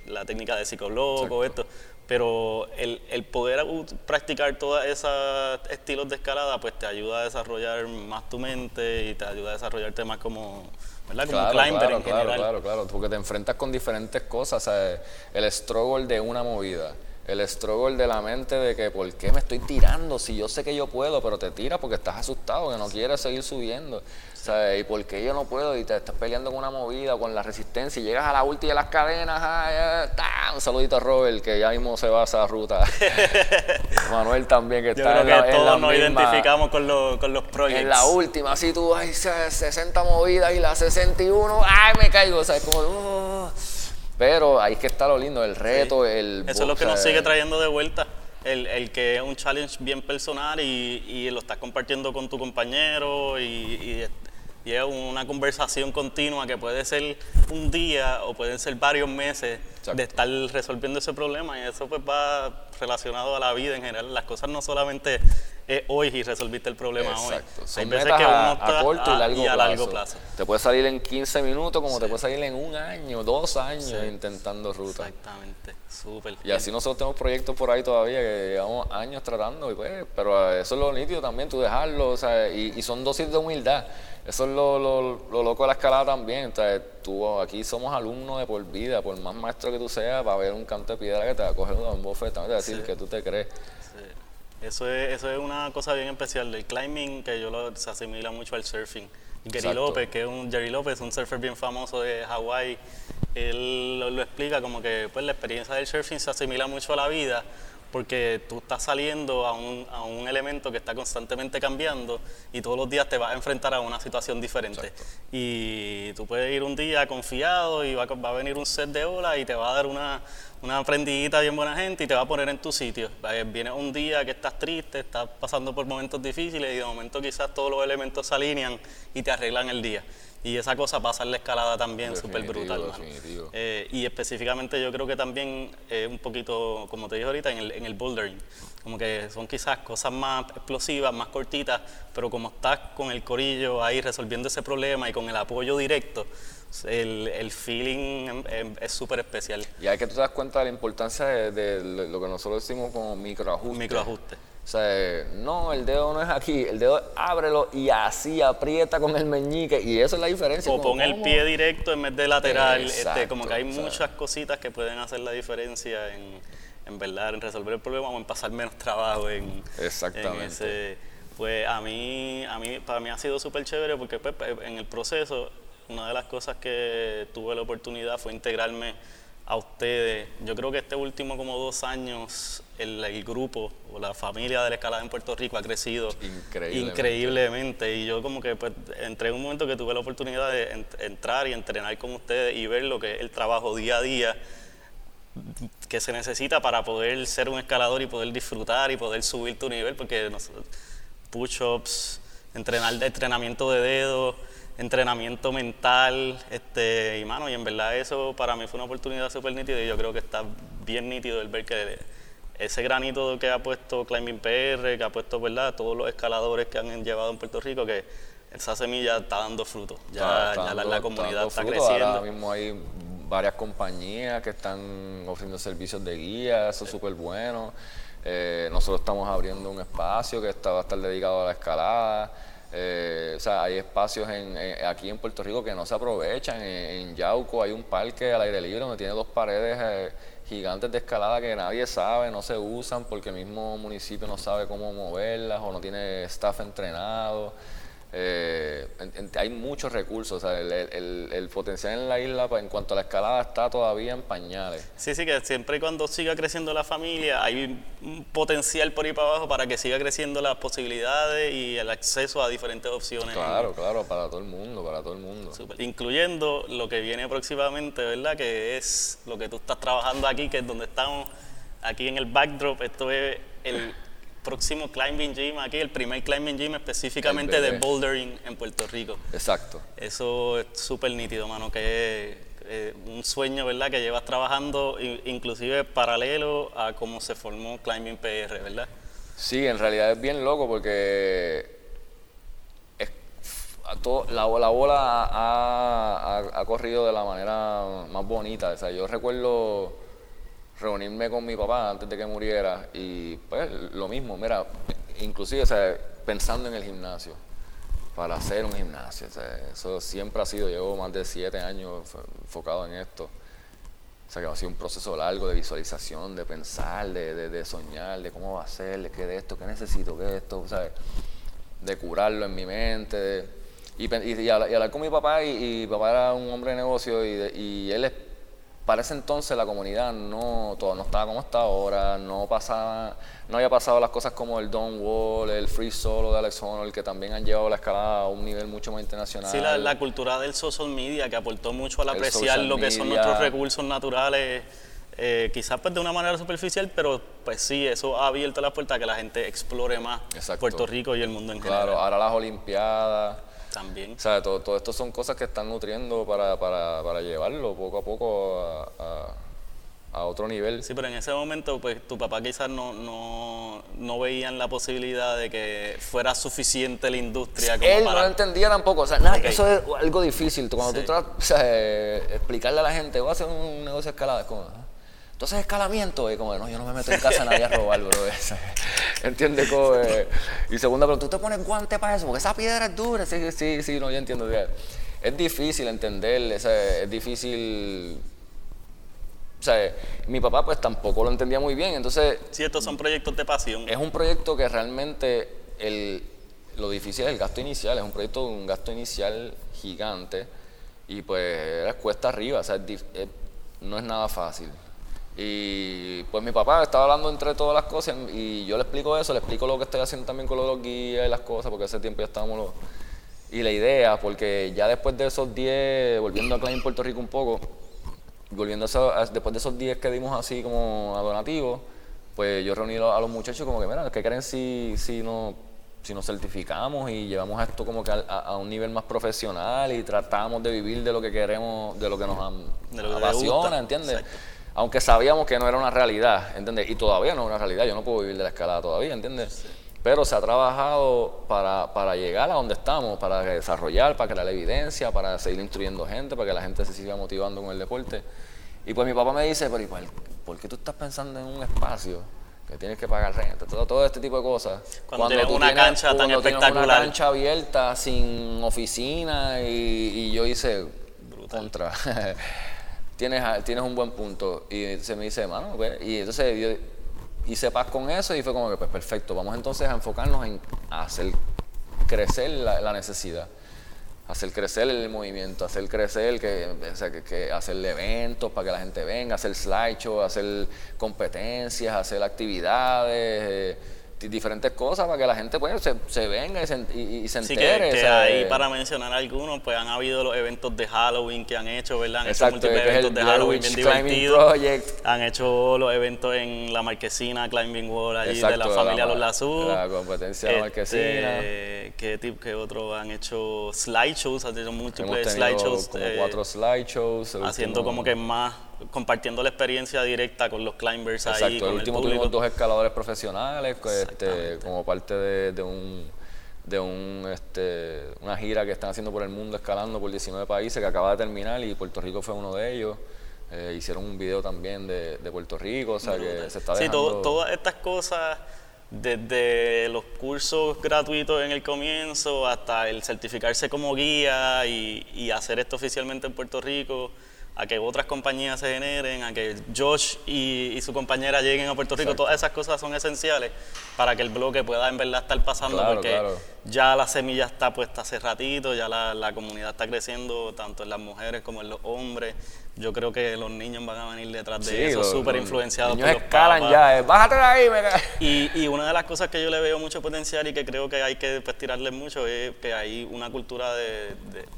la técnica de psicoblog o esto, pero el, el poder practicar todos esos estilos de escalada, pues te ayuda a desarrollar más tu mente y te ayuda a desarrollarte más como, ¿verdad? Como claro, climber claro, en claro, Claro, claro, porque te enfrentas con diferentes cosas, el struggle de una movida, el struggle de la mente de que por qué me estoy tirando si yo sé que yo puedo, pero te tiras porque estás asustado, que no quieres seguir subiendo. ¿Y por qué yo no puedo? Y te estás peleando con una movida, con la resistencia, y llegas a la última de las cadenas, ah, un saludito a Robert, que ya mismo se va a esa ruta. Manuel también, que está en la, todos nos identificamos con, los, con los proyectos. En la última, si tú hay 60 movidas y la 61, ¡ay, me caigo! O sea, es como... Uh. Pero ahí es que está lo lindo, el reto, el... Eso es lo que nos sigue trayendo de vuelta. El, el, que es un challenge bien personal y, y, lo estás compartiendo con tu compañero y, y y es una conversación continua que puede ser un día o pueden ser varios meses de estar resolviendo ese problema y eso pues va relacionado a la vida en general. Las cosas no solamente es hoy y resolviste el problema Exacto. hoy. Hay veces que uno está a corto y, largo, plazo. Te puede salir en 15 minutos como te puede salir en un año, dos años intentando ruta. Exactamente, súper. Y así nosotros tenemos proyectos por ahí todavía que llevamos años tratando, y pues, pero eso es lo nítido también, tú dejarlo, o sea, y, y son dosis de humildad. Eso es lo, lo, loco de la escalada también. tú, aquí somos alumnos de por vida, por más maestro que tú seas, va a haber un canto de piedra que te va a coger un bofetón te va a decir que tú te crees. Eso, es, eso es una cosa bien especial del climbing, que yo lo, se asimila mucho al surfing. Gary López, que es un Jerry López, un surfer bien famoso de Hawái, él lo, lo, explica como que pues, la experiencia del surfing se asimila mucho a la vida porque tú estás saliendo a un, a un, elemento que está constantemente cambiando y todos los días te vas a enfrentar a una situación diferente. Y tú puedes ir un día confiado y va, va, a venir un set de olas y te va a dar una, una prendidita bien buena gente y te va a poner en tu sitio. Viene un día que estás triste, estás pasando por momentos difíciles y de momento quizás todos los elementos se alinean y te arreglan el día. Y esa cosa pasa en la escalada también súper brutal. Eh, y específicamente yo creo que también es un poquito, como te dije ahorita, en el, en el bouldering. Como que son quizás cosas más explosivas, más cortitas, pero como estás con el corillo ahí resolviendo ese problema y con el apoyo directo, el, el feeling es súper especial. Y hay que tú te das cuenta de la importancia de, lo que nosotros decimos como microajuste. Microajuste. O sea, no, el dedo no es aquí, el dedo ábrelo y así aprieta con el meñique y eso es la diferencia. O pon el pie directo en vez de lateral, este, como que hay muchas cositas que pueden hacer la diferencia en, en verdad en resolver el problema o en pasar menos trabajo en, Exactamente. pues a mí, a mí, para mí ha sido súper chévere porque pues, en el proceso una de las cosas que tuve la oportunidad fue integrarme a ustedes. Yo creo que este último como dos años el, grupo o la familia de la escalada en Puerto Rico ha crecido increíblemente. Y yo como que pues, entré en un momento que tuve la oportunidad de entrar y entrenar con ustedes y ver lo que es el trabajo día a día que se necesita para poder ser un escalador y poder disfrutar y poder subir tu nivel, porque push-ups, entrenar de entrenamiento de dedos, entrenamiento mental, este, y mano, y en verdad eso para mí fue una oportunidad súper nítida y yo creo que está bien nítido el ver que ese granito que ha puesto Climbing PR, que ha puesto, ¿verdad?, todos los escaladores que han llevado en Puerto Rico, que esa semilla está dando fruto, ya, la, comunidad está, creciendo. Ahora mismo hay varias compañías que están ofreciendo servicios de guía, eso es súper bueno. Eh, nosotros estamos abriendo un espacio que está, va a estar dedicado a la escalada. Eh, o sea, hay espacios en, aquí en Puerto Rico que no se aprovechan. En, Yauco hay un parque al aire libre donde tiene dos paredes eh, gigantes de escalada que nadie sabe, no se usan porque el mismo municipio no sabe cómo moverlas o no tiene staff entrenado. Eh, hay muchos recursos, el, potencial en la isla pues, en cuanto a la escalada está todavía en pañales. Sí, sí, que siempre y cuando siga creciendo la familia hay un potencial por ahí para abajo para que siga creciendo las posibilidades y el acceso a diferentes opciones. Claro, claro, para todo el mundo, para todo el mundo. Incluyendo lo que viene próximamente, ¿verdad? Que es lo que tú estás trabajando aquí, que es donde estamos, aquí en el backdrop, esto es el próximo climbing gym aquí, el primer climbing gym específicamente de bouldering en Puerto Rico. Exacto. Eso es súper nítido, mano, que es eh, un sueño, ¿verdad? Que llevas trabajando inclusive paralelo a cómo se formó Climbing PR, ¿verdad? Sí, en realidad es bien loco porque la, la, bola ha, ha, corrido de la manera más bonita. O sea, yo recuerdo reunirme con mi papá antes de que muriera y pues lo mismo, mira, inclusive pensando en el gimnasio, para hacer un gimnasio, eso siempre ha sido, llevo más de siete años enfocado en esto. O sea, que ha sido un proceso largo de visualización, de pensar, de, de, soñar, de cómo va a ser, de qué de esto, qué necesito, qué de esto, de curarlo en mi mente. y, y, hablar, con mi papá, y, papá era un hombre de negocio y, y él para ese entonces la comunidad no, todo, no estaba como está ahora, no pasaba, no había pasado las cosas como el Don Wall, el Free Solo de Alex Honnold, que también han llevado la escalada a un nivel mucho más internacional. Sí, la, cultura del social media que aportó mucho al apreciar lo que son nuestros recursos naturales. Eh, quizás pues de una manera superficial, pero pues sí, eso ha abierto la puerta a que la gente explore más Puerto Rico y el mundo en general. Claro, ahora las Olimpiadas, también. O sea, todo, todo esto son cosas que están nutriendo para, para, para llevarlo poco a poco a, a, otro nivel. Sí, pero en ese momento, pues tu papá quizás no, no, no veían la posibilidad de que fuera suficiente la industria. Como Él no lo entendía tampoco. O sea, nada, eso es algo difícil. Cuando tú tratas o sea, explicarle a la gente, voy a hacer un negocio escalada, como, entonces escalamiento, es como, no, yo no me meto en casa nadie a robar, bro. ¿Entiendes? y segunda, pero tú te pones guante para eso, porque esa piedra es dura. Sí, sí, sí, no, yo entiendo. Es difícil entender, es difícil... O sea, mi papá pues tampoco lo entendía muy bien, entonces... Sí, estos son proyectos de pasión. Es un proyecto que realmente el, lo difícil es el gasto inicial, es un proyecto de un gasto inicial gigante y pues cuesta arriba, o sea, no es nada fácil. Y pues mi papá estaba hablando entre todas las cosas y yo le explico eso, le explico lo que estoy haciendo también con los guías y las cosas, porque ese tiempo ya estábamos Y la idea, porque ya después de esos 10, volviendo a Klein Puerto Rico un poco, volviendo a, después de esos 10 que dimos así como a donativos, pues yo reuní a los muchachos como que, mira, ¿qué creen si, si, no, si nos certificamos y llevamos esto como que a, un nivel más profesional y tratamos de vivir de lo que queremos, de lo que nos, apasiona, ¿entiendes? Aunque sabíamos que no era una realidad, ¿entiendes? Y todavía no es una realidad, yo no puedo vivir de la escalada todavía, ¿entiendes? Pero se ha trabajado para, para, llegar a donde estamos, para desarrollar, para crear la evidencia, para seguir instruyendo gente, para que la gente se siga motivando con el deporte. Y pues mi papá me dice, pero igual, ¿por qué tú estás pensando en un espacio que tienes que pagar renta? Todo, todo este tipo de cosas. Cuando, tienes una cancha tan espectacular. Tienes una cancha abierta, sin oficina, y, y yo hice contra. tienes, tienes un buen punto. Y se me dice, mano, pues", y entonces yo hice paz con eso y fue como que, pues perfecto, vamos entonces a enfocarnos en hacer crecer la, necesidad, hacer crecer el movimiento, hacer crecer, que, hacer eventos para que la gente venga, hacer slideshow, hacer competencias, hacer actividades. Eh, diferentes cosas para que la gente pues, se, se venga y se, y, se entere. que, ahí, para mencionar algunos, pues han habido los eventos de Halloween que han hecho, ¿verdad? Han hecho múltiples eventos de Halloween bien divertidos. Han hecho los eventos en la Marquesina Climbing Wall allí de la familia Los Lazú. La competencia de la este, Marquesina. ¿qué, tipo, ¿Qué otro? Han hecho slideshows, han hecho múltiples slideshows. Como eh, cuatro slideshows. Haciendo como que más compartiendo la experiencia directa con los climbers Exacto, ahí. Exacto, el último tuvimos dos escaladores profesionales este, como parte de, un de un, este, una gira que están haciendo por el mundo escalando por 19 países que acaba de terminar y Puerto Rico fue uno de ellos. Eh, hicieron un video también de, Puerto Rico, o sea que se está. Sí, todas estas cosas desde los cursos gratuitos en el comienzo hasta el certificarse como guía y, y hacer esto oficialmente en Puerto Rico a que otras compañías se generen, a que Josh y, su compañera lleguen a Puerto Rico, todas esas cosas son esenciales para que el bloque pueda en verdad estar pasando, porque ya la semilla está puesta hace ratito, ya la, la, comunidad está creciendo tanto en las mujeres como en los hombres. Yo creo que los niños van a venir detrás de eso, súper influenciados por los escalan ya, eh, bájate de ahí, me y, y una de las cosas que yo le veo mucho potencial y que creo que hay que pues, tirarle mucho es que hay una cultura de,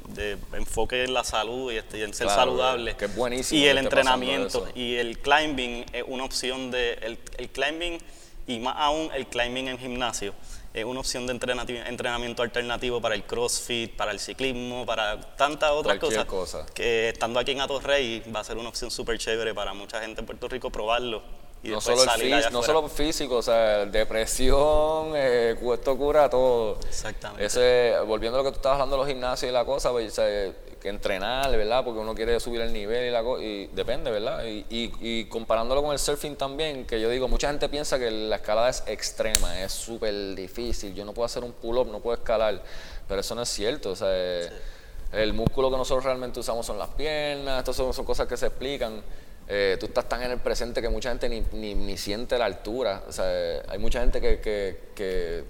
de, enfoque en la salud y, este, en ser saludable. Que es buenísimo. Y el entrenamiento. Y el climbing es una opción de. El, el climbing y más aún el climbing en gimnasio es una opción de entrenamiento alternativo para el crossfit, para el ciclismo, para tantas otras cosas. Cosa. Que estando aquí en Atorrey va a ser una opción súper chévere para mucha gente en Puerto Rico probarlo. Y no, solo el no solo físico, o sea, depresión, eh, esto cura todo. Exactamente. Ese, volviendo a lo que tú estabas hablando de los gimnasios y la cosa, pues, que entrenar, ¿verdad? Porque uno quiere subir el nivel y la cosa, y depende, ¿verdad? Y, y, comparándolo con el surfing también, que yo digo, mucha gente piensa que la escalada es extrema, es súper difícil, yo no puedo hacer un pull-up, no puedo escalar, pero eso no es cierto, o sea, el músculo que nosotros realmente usamos son las piernas, estas son, son cosas que se explican. Eh, tú estás tan en el presente que mucha gente ni, ni, ni siente la altura. O sea, hay mucha gente que, que, que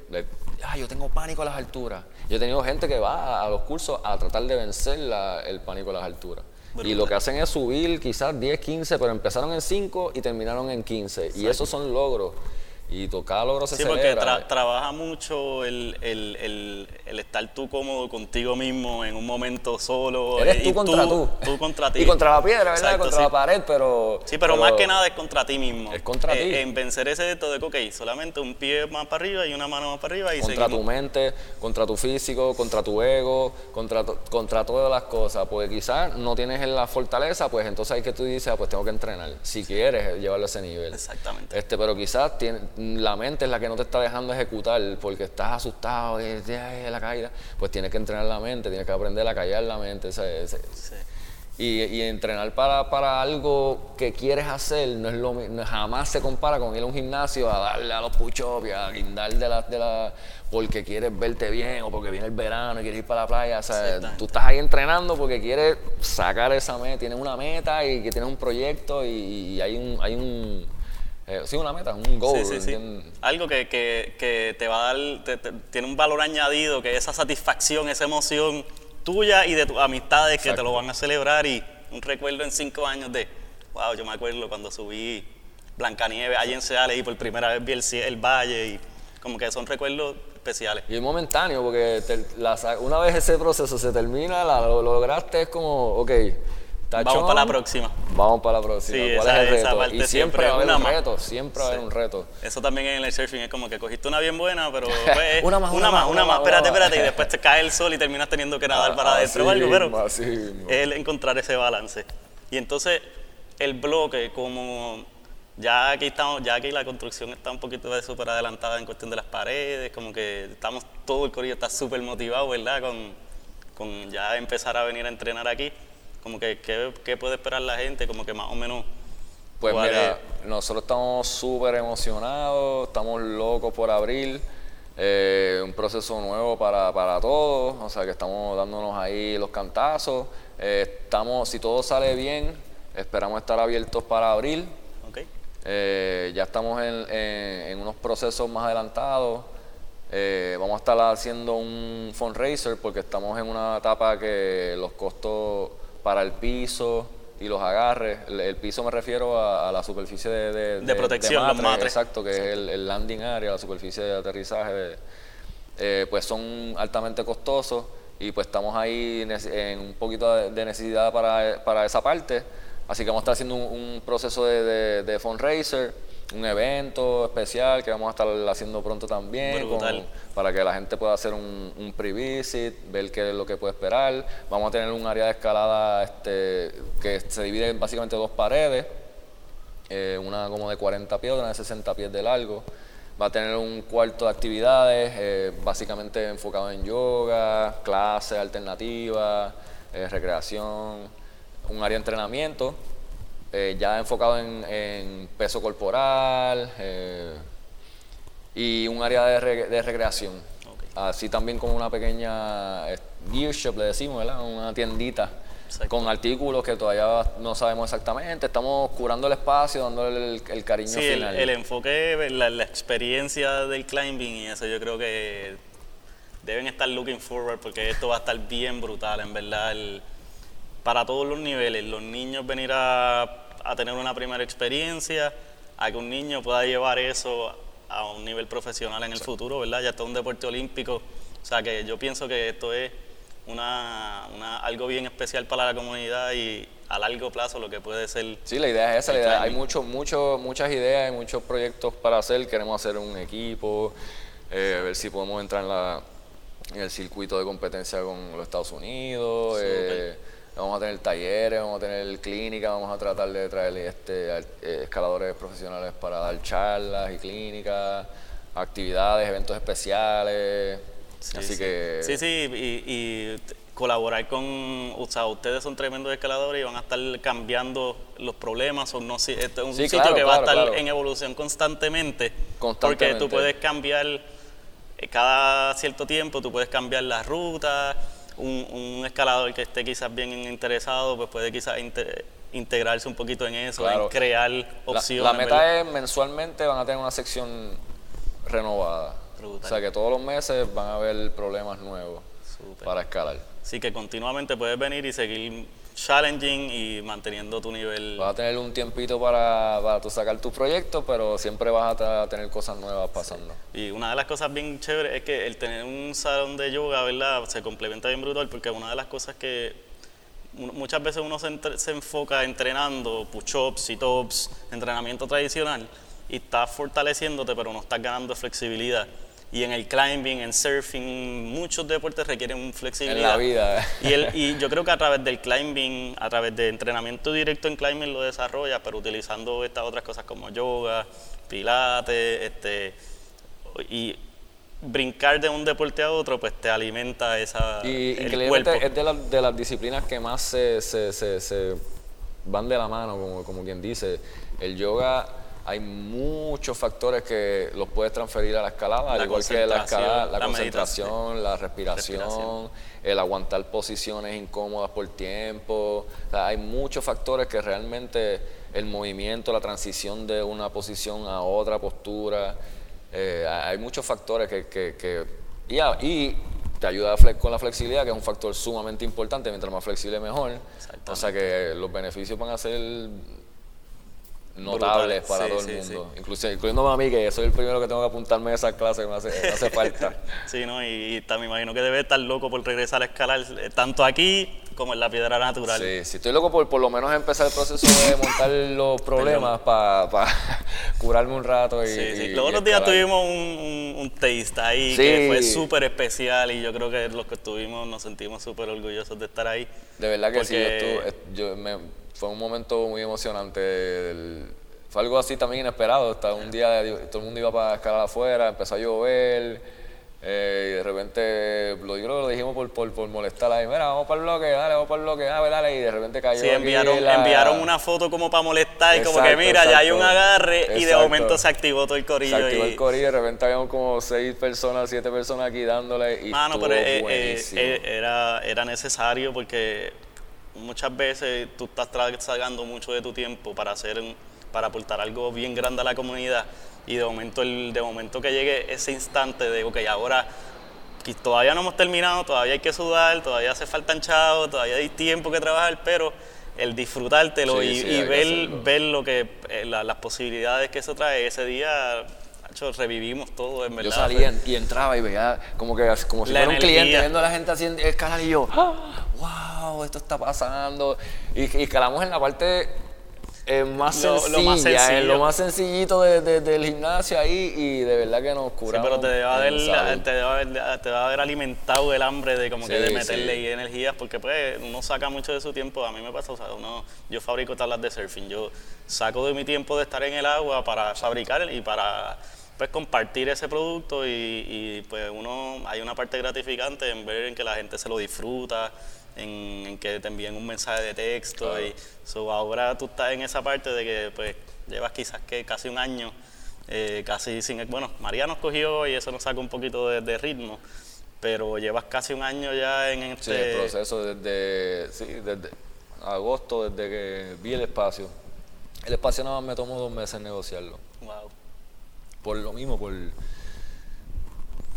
ah, yo tengo pánico a las alturas. Yo he tenido gente que va a, los cursos a tratar de vencer el pánico a las alturas. y lo que hacen es subir quizás 10, 15, pero empezaron en 5 y terminaron en 15. Y esos son logros y cada logro se Sí, porque trabaja mucho el, el, el, estar tú cómodo contigo mismo en un momento solo. Eres tú contra tú. Tú contra ti. Y contra la piedra, ¿verdad? contra la pared, pero... Sí, pero, más que nada es contra ti mismo. Es contra eh, ti. En vencer ese de que, ok, solamente un pie más para arriba y una mano más para arriba y Contra tu mente, contra tu físico, contra tu ego, contra, contra todas las cosas. Porque quizás no tienes la fortaleza, pues entonces hay que tú dices, ah, pues tengo que entrenar. Si quieres llevarlo a ese nivel. Exactamente. Este, pero quizás tiene la mente es la que no te está dejando ejecutar porque estás asustado y la caída, pues tienes que entrenar la mente, tienes que aprender a callar la mente. Y, entrenar para, para, algo que quieres hacer no es lo jamás se compara con ir a un gimnasio a darle a los push-ups y a guindar de la, de la porque quieres verte bien o porque viene el verano y quieres ir para la playa. O sea, tú estás ahí entrenando porque quieres sacar esa meta, tienes una meta y que tienes un proyecto y, hay un, hay un eh, sí, una meta, un goal. Algo que, que, te va a dar, tiene un valor añadido, que esa satisfacción, esa emoción tuya y de tus amistades que te lo van a celebrar y un recuerdo en cinco años de, wow, yo me acuerdo cuando subí Blancanieves allí en Seales y por primera vez vi el, el valle y como que son recuerdos especiales. Y es momentáneo, porque una vez ese proceso se termina, lo, lo lograste, es como, ok, Vamos para la próxima. Vamos para la próxima. Sí, ¿Cuál esa, es el reto? y siempre va a haber un reto, siempre va a haber un reto. Eso también en el surfing es como que cogiste una bien buena, pero pues, una más, una, más, una más, espérate, espérate, y después te cae el sol y terminas teniendo que nadar para adentro o algo, pero es el encontrar ese balance. Y entonces el bloque, como ya aquí estamos, ya aquí la construcción está un poquito de súper adelantada en cuestión de las paredes, como que estamos, todo el corillo está súper motivado, ¿verdad? Con, con ya empezar a venir a entrenar aquí como que qué, puede esperar la gente, como que más o menos. Pues mira, nosotros estamos súper emocionados, estamos locos por abrir. Eh, un proceso nuevo para, todos, o sea que estamos dándonos ahí los cantazos. Eh, estamos, si todo sale bien, esperamos estar abiertos para abril. Okay. Eh, ya estamos en, unos procesos más adelantados. vamos a estar haciendo un fundraiser porque estamos en una etapa que los costos para el piso y los agarres. El, piso me refiero a, la superficie de, de, protección, los matres. Exacto, que es el, landing area, la superficie de aterrizaje. Eh, pues son altamente costosos y pues estamos ahí en un poquito de necesidad para, esa parte. Así que vamos a estar haciendo un, proceso de, de fundraiser un evento especial que vamos a estar haciendo pronto también para que la gente pueda hacer un, un pre-visit, ver qué es lo que puede esperar. Vamos a tener un área de escalada este, que se divide en básicamente dos paredes, eh, una como de 40 pies, una de 60 pies de largo. Va a tener un cuarto de actividades, eh, básicamente enfocado en yoga, clases alternativas, eh, recreación, un área de entrenamiento eh, ya enfocado en, peso corporal, eh, y un área de, re- de recreación. Así también como una pequeña eh, gear shop, le decimos, ¿verdad? Una tiendita Exacto. con artículos que todavía no sabemos exactamente. Estamos curando el espacio, dándole el, el cariño Sí, el, final. el enfoque, la, la experiencia del climbing y eso yo creo que deben estar looking forward porque esto va a estar bien brutal, en verdad, el- para todos los niveles. Los niños venir a, a tener una primera experiencia, a que un niño pueda llevar eso a un nivel profesional en el futuro, ¿verdad? Ya está un deporte olímpico. O sea que yo pienso que esto es una, una- algo bien especial para la comunidad y a largo plazo lo que puede ser Sí, la idea es esa, la El idea. Hay mucho, mucho, muchas ideas, hay muchos proyectos para hacer. Queremos hacer un equipo, eh, ver si podemos entrar en, la, en el circuito de competencia con los Estados Unidos. eh, vamos a tener talleres, vamos a tener clínicas, vamos a tratar de traer este, eh, escaladores profesionales para dar charlas y clínicas, actividades, eventos especiales. Sí, Así sí. que Sí, sí, y, colaborar con, o sea, ustedes son tremendos escaladores y van a estar cambiando los problemas, o no, esto es un Sí, sitio claro, que va a estar claro. en evolución constantemente, porque Constantemente. tú puedes cambiar eh, cada cierto tiempo, tú puedes cambiar la ruta, un, un escalador que esté quizás bien interesado, pues puede quizás inte- integrarse un poquito en eso, Claro. en crear opciones. La, meta es mensualmente van a tener una sección renovada. Brutal. O sea que todos los meses van a haber problemas nuevos para escalar. Así que continuamente puedes venir y seguir challenging y manteniendo tu nivel. Vas a tener un tiempito para, para tú sacar tus proyectos, pero siempre vas a tener cosas nuevas pasando. Y una de las cosas bien chéveres es que el tener un salón de yoga, ¿verdad? Se complementa bien brutal porque una de las cosas que mu- muchas veces uno se, entre- se enfoca entrenando push-ups, sit-ups, entrenamiento tradicional y estás fortaleciéndote pero no estás ganando flexibilidad. Y en el climbing, en surfing, muchos deportes requieren flexibilidad. En la vida. Y, el, y yo creo que a través del climbing, a través de entrenamiento directo en climbing lo desarrolla, pero utilizando estas otras cosas como yoga, pilates, este, y brincar de un deporte a otro, pues te alimenta esa, Y el cuerpo. es de, las- de las disciplinas que más se, se- se- se van de la mano, como, como quien dice. El yoga, hay muchos factores que los puedes transferir a la escalada, al igual que la escalada, concentración, la, la concentración, la respiración, respiración. el aguantar posiciones incómodas por tiempo. O sea, hay muchos factores que realmente el movimiento, la transición de una posición a otra postura, eh, hay muchos factores que, que- que- y, y te ayuda con la flexibilidad, que es un factor sumamente importante, mientras más flexible mejor. O sea que los beneficios van a ser notables para sí, todo el sí, mundo, Incluso, incluyéndome a mí, que soy el primero que tengo que apuntarme a esas clases, que me hace, me hace falta. Sí, ¿no? Y, me imagino que debe estar loco por regresar a escalar, eh, tanto aquí como en la piedra natural. Sí, sí, estoy loco por por lo menos empezar el proceso de montar los problemas para curarme un rato y, Sí, sí. Los otros días tuvimos un, un, un taste ahí Sí. que fue súper especial y yo creo que los que estuvimos nos sentimos súper orgullosos de estar ahí. De verdad que sí, yo estuve- yo me- fue un momento muy emocionante. el- fue algo así también inesperado. Hasta un día todo el mundo iba para escalar afuera, empezó a llover. eh, y de repente, lo, yo creo que lo dijimos por, por, por molestar ahí. Mira, vamos para el bloque, dale, vamos para el bloque, dale, dale. Y de repente cayó. Sí, enviaron, la- enviaron una foto como para molestar y como que Exacto, mira, ya hay un exacto. agarre y de Exacto. momento se activó todo el corillo. Se activó y, el corillo, de repente habíamos como seis personas, siete personas aquí dándole. Y Mano, pero eh, eh, eh, era, era necesario porque muchas veces tú estás sacando mucho de tu tiempo para hacer para aportar algo bien grande a la comunidad y de momento el, de momento que llegue ese instante de ok ahora que todavía no hemos terminado todavía hay que sudar todavía hace falta chavos todavía hay tiempo que trabajar pero el disfrutártelo Sí, y, sí, ver, ver lo que eh, la- las posibilidades que eso trae ese día revivimos todo en verdad Yo salía y entraba y veía como que como si La fuera un cliente viendo a la gente haciendo escalar y yo, ¡ah! wow, esto está pasando. Y, y escalamos en la parte eh, más, Lo- lo sencilla, más en sencillo. lo más sencillito de- de- del gimnasio ahí y de verdad que nos Sí, curamos. pero te debe, haber, te, debe haber, te debe haber alimentado el hambre de como que Sí, de meterle sí. energías, porque pues uno saca mucho de su tiempo, a mí me pasa, o sea, uno, yo fabrico tablas de surfing, yo saco de mi tiempo de estar en el agua para fabricar y para pues compartir ese producto y, y, pues uno, hay una parte gratificante en ver en que la gente se lo disfruta, en, en que te envíen un mensaje de texto Claro. y so, ahora tú estás en esa parte de que pues llevas quizás que casi un año eh, casi sin... Bueno, María nos cogió y eso nos saca un poquito de, ritmo, pero llevas casi un año ya en este... Sí, el proceso desde, sí, desde agosto, desde que vi el espacio. El espacio nada más me tomó dos meses negociarlo. Wow. Por lo mismo, por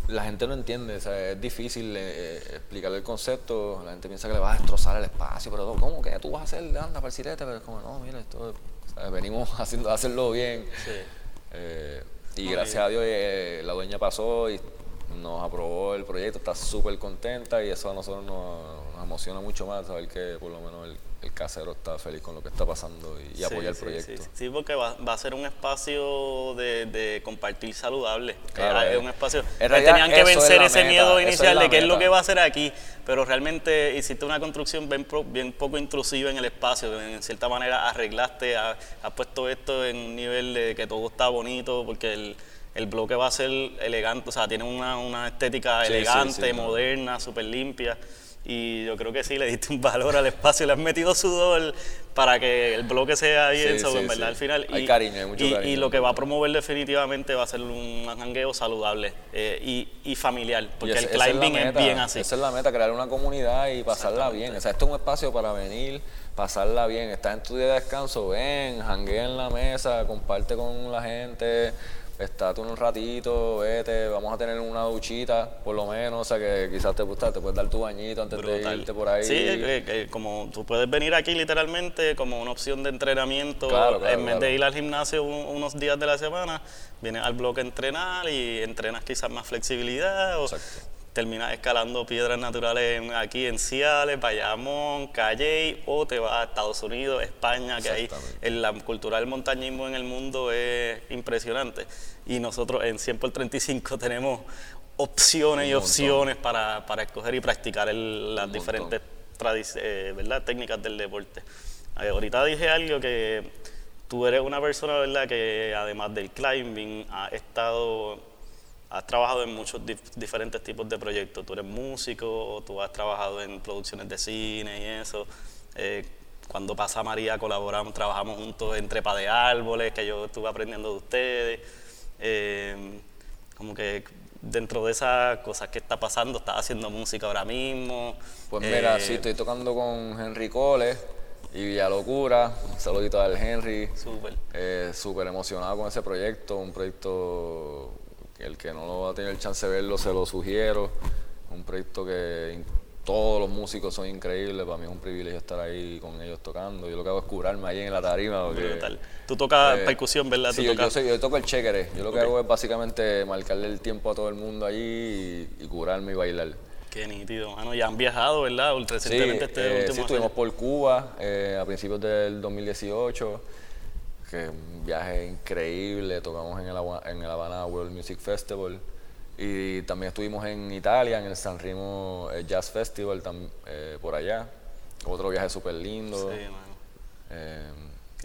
la gente no entiende, es difícil eh, explicarle el concepto, la gente piensa que le va a destrozar el espacio, pero ¿cómo que tú vas a hacer? Anda para el sirete, pero es como, no, mira, esto, venimos haciendo, a hacerlo bien. Eh, y gracias a Dios eh, la dueña pasó y nos aprobó el proyecto, está súper contenta y eso a nosotros nos, emociona mucho más saber que por lo menos el, casero está feliz con lo que está pasando y, apoya el proyecto. Sí, porque va, a ser un espacio de, compartir saludable. es un espacio. tenían que vencer ese miedo inicial de qué es lo que va a hacer aquí, pero realmente hiciste una construcción bien, bien poco intrusiva en el espacio. En cierta manera arreglaste, has, puesto esto en un nivel de que todo está bonito, porque el el bloque va a ser elegante, o sea, tiene una, estética elegante, moderna, súper limpia. Y yo creo que sí, le diste un valor al espacio, le has metido sudor para que el bloque sea bien, en verdad, al final. Hay cariño, hay mucho y, cariño. Y lo que va a promover definitivamente va a ser un jangueo saludable eh, y, familiar, porque el climbing es, bien así. Esa es la meta, crear una comunidad y pasarla bien. O sea, esto es un espacio para venir, pasarla bien. Estás en tu día de descanso, ven, janguea en la mesa, comparte con la gente estate un ratito, vete, vamos a tener una duchita, por lo menos, o sea que quizás te gusta, te puedes dar tu bañito antes de irte por ahí. Sí, como tú puedes venir aquí literalmente como una opción de entrenamiento, en vez de ir al gimnasio unos días de la semana, vienes al bloque a entrenar y entrenas quizás más flexibilidad o terminas escalando piedras naturales aquí en Ciales, Bayamón, Calle o te vas a Estados Unidos, España, que ahí la cultura del montañismo en el mundo es impresionante. Y nosotros en 100 por 35 tenemos opciones y opciones para, escoger y practicar las diferentes eh, ¿verdad? técnicas del deporte. Eh, ahorita dije algo que tú eres una persona ¿verdad? que además del climbing ha estado has trabajado en muchos diferentes tipos de proyectos. Tú eres músico, tú has trabajado en producciones de cine y eso. Eh, cuando pasa María colaboramos, trabajamos juntos en Trepa de Árboles, que yo estuve aprendiendo de ustedes. Eh, como que dentro de esas cosas que está pasando, estás haciendo música ahora mismo. Pues mira, sí, eh, estoy tocando con Henry Cole y Villa Locura. Un saludito al Henry. Súper. Súper emocionado con ese proyecto, un proyecto el que no lo va a tener chance de verlo, se lo sugiero. Un proyecto que todos los músicos son increíbles, para mí es un privilegio estar ahí con ellos tocando. Yo lo que hago es curarme ahí en la tarima. Porque, Tú tocas eh, percusión, ¿verdad? Sí, yo, yo, toco el chequere. Yo lo que hago es básicamente marcarle el tiempo a todo el mundo allí y, curarme y bailar. Qué nítido, mano. Ya han viajado, ¿verdad? Recientemente sí, este eh, sí, estuvimos por Cuba eh, a principios del 2018 que un viaje increíble, tocamos en el, en el Habana World Music Festival y también estuvimos en Italia, en el San Remo eh, Jazz Festival eh, por allá, otro viaje súper lindo. Eh,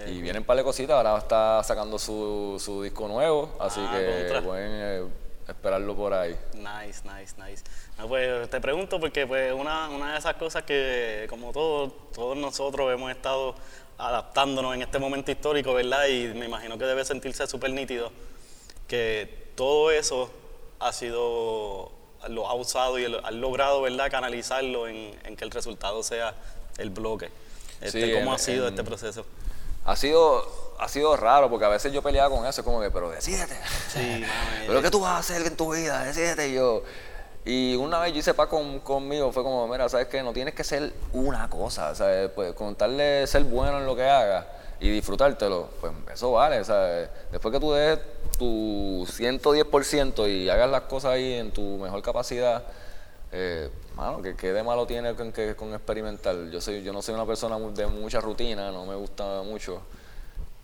y vienen un par de cositas, ahora está sacando su, su disco nuevo, así ah, que pueden esperarlo por ahí. Nice, nice, nice. pues te pregunto porque pues una, una de esas cosas que como todos, todos nosotros hemos estado adaptándonos en este momento histórico, ¿verdad? Y me imagino que debe sentirse súper nítido que todo eso ha sido, lo ha usado y ha logrado, ¿verdad?, canalizarlo en, que el resultado sea el bloque. Este, ¿Cómo ha sido este proceso? Ha sido, ha sido raro, porque a veces yo peleaba con eso, como que, pero decídete. Sí, pero ¿qué tú vas a hacer en tu vida? Decídete. Y yo, y una vez yo hice paz con, conmigo, fue como, mira, ¿sabes qué? No tienes que ser una cosa, ¿sabes? Pues contarle ser bueno en lo que hagas y disfrutártelo, pues eso vale, ¿sabes? Después que tú des tu 110% y hagas las cosas ahí en tu mejor capacidad, eh, mano, que qué de malo tiene con, que, con experimentar. Yo soy, yo no soy una persona de mucha rutina, no me gusta mucho.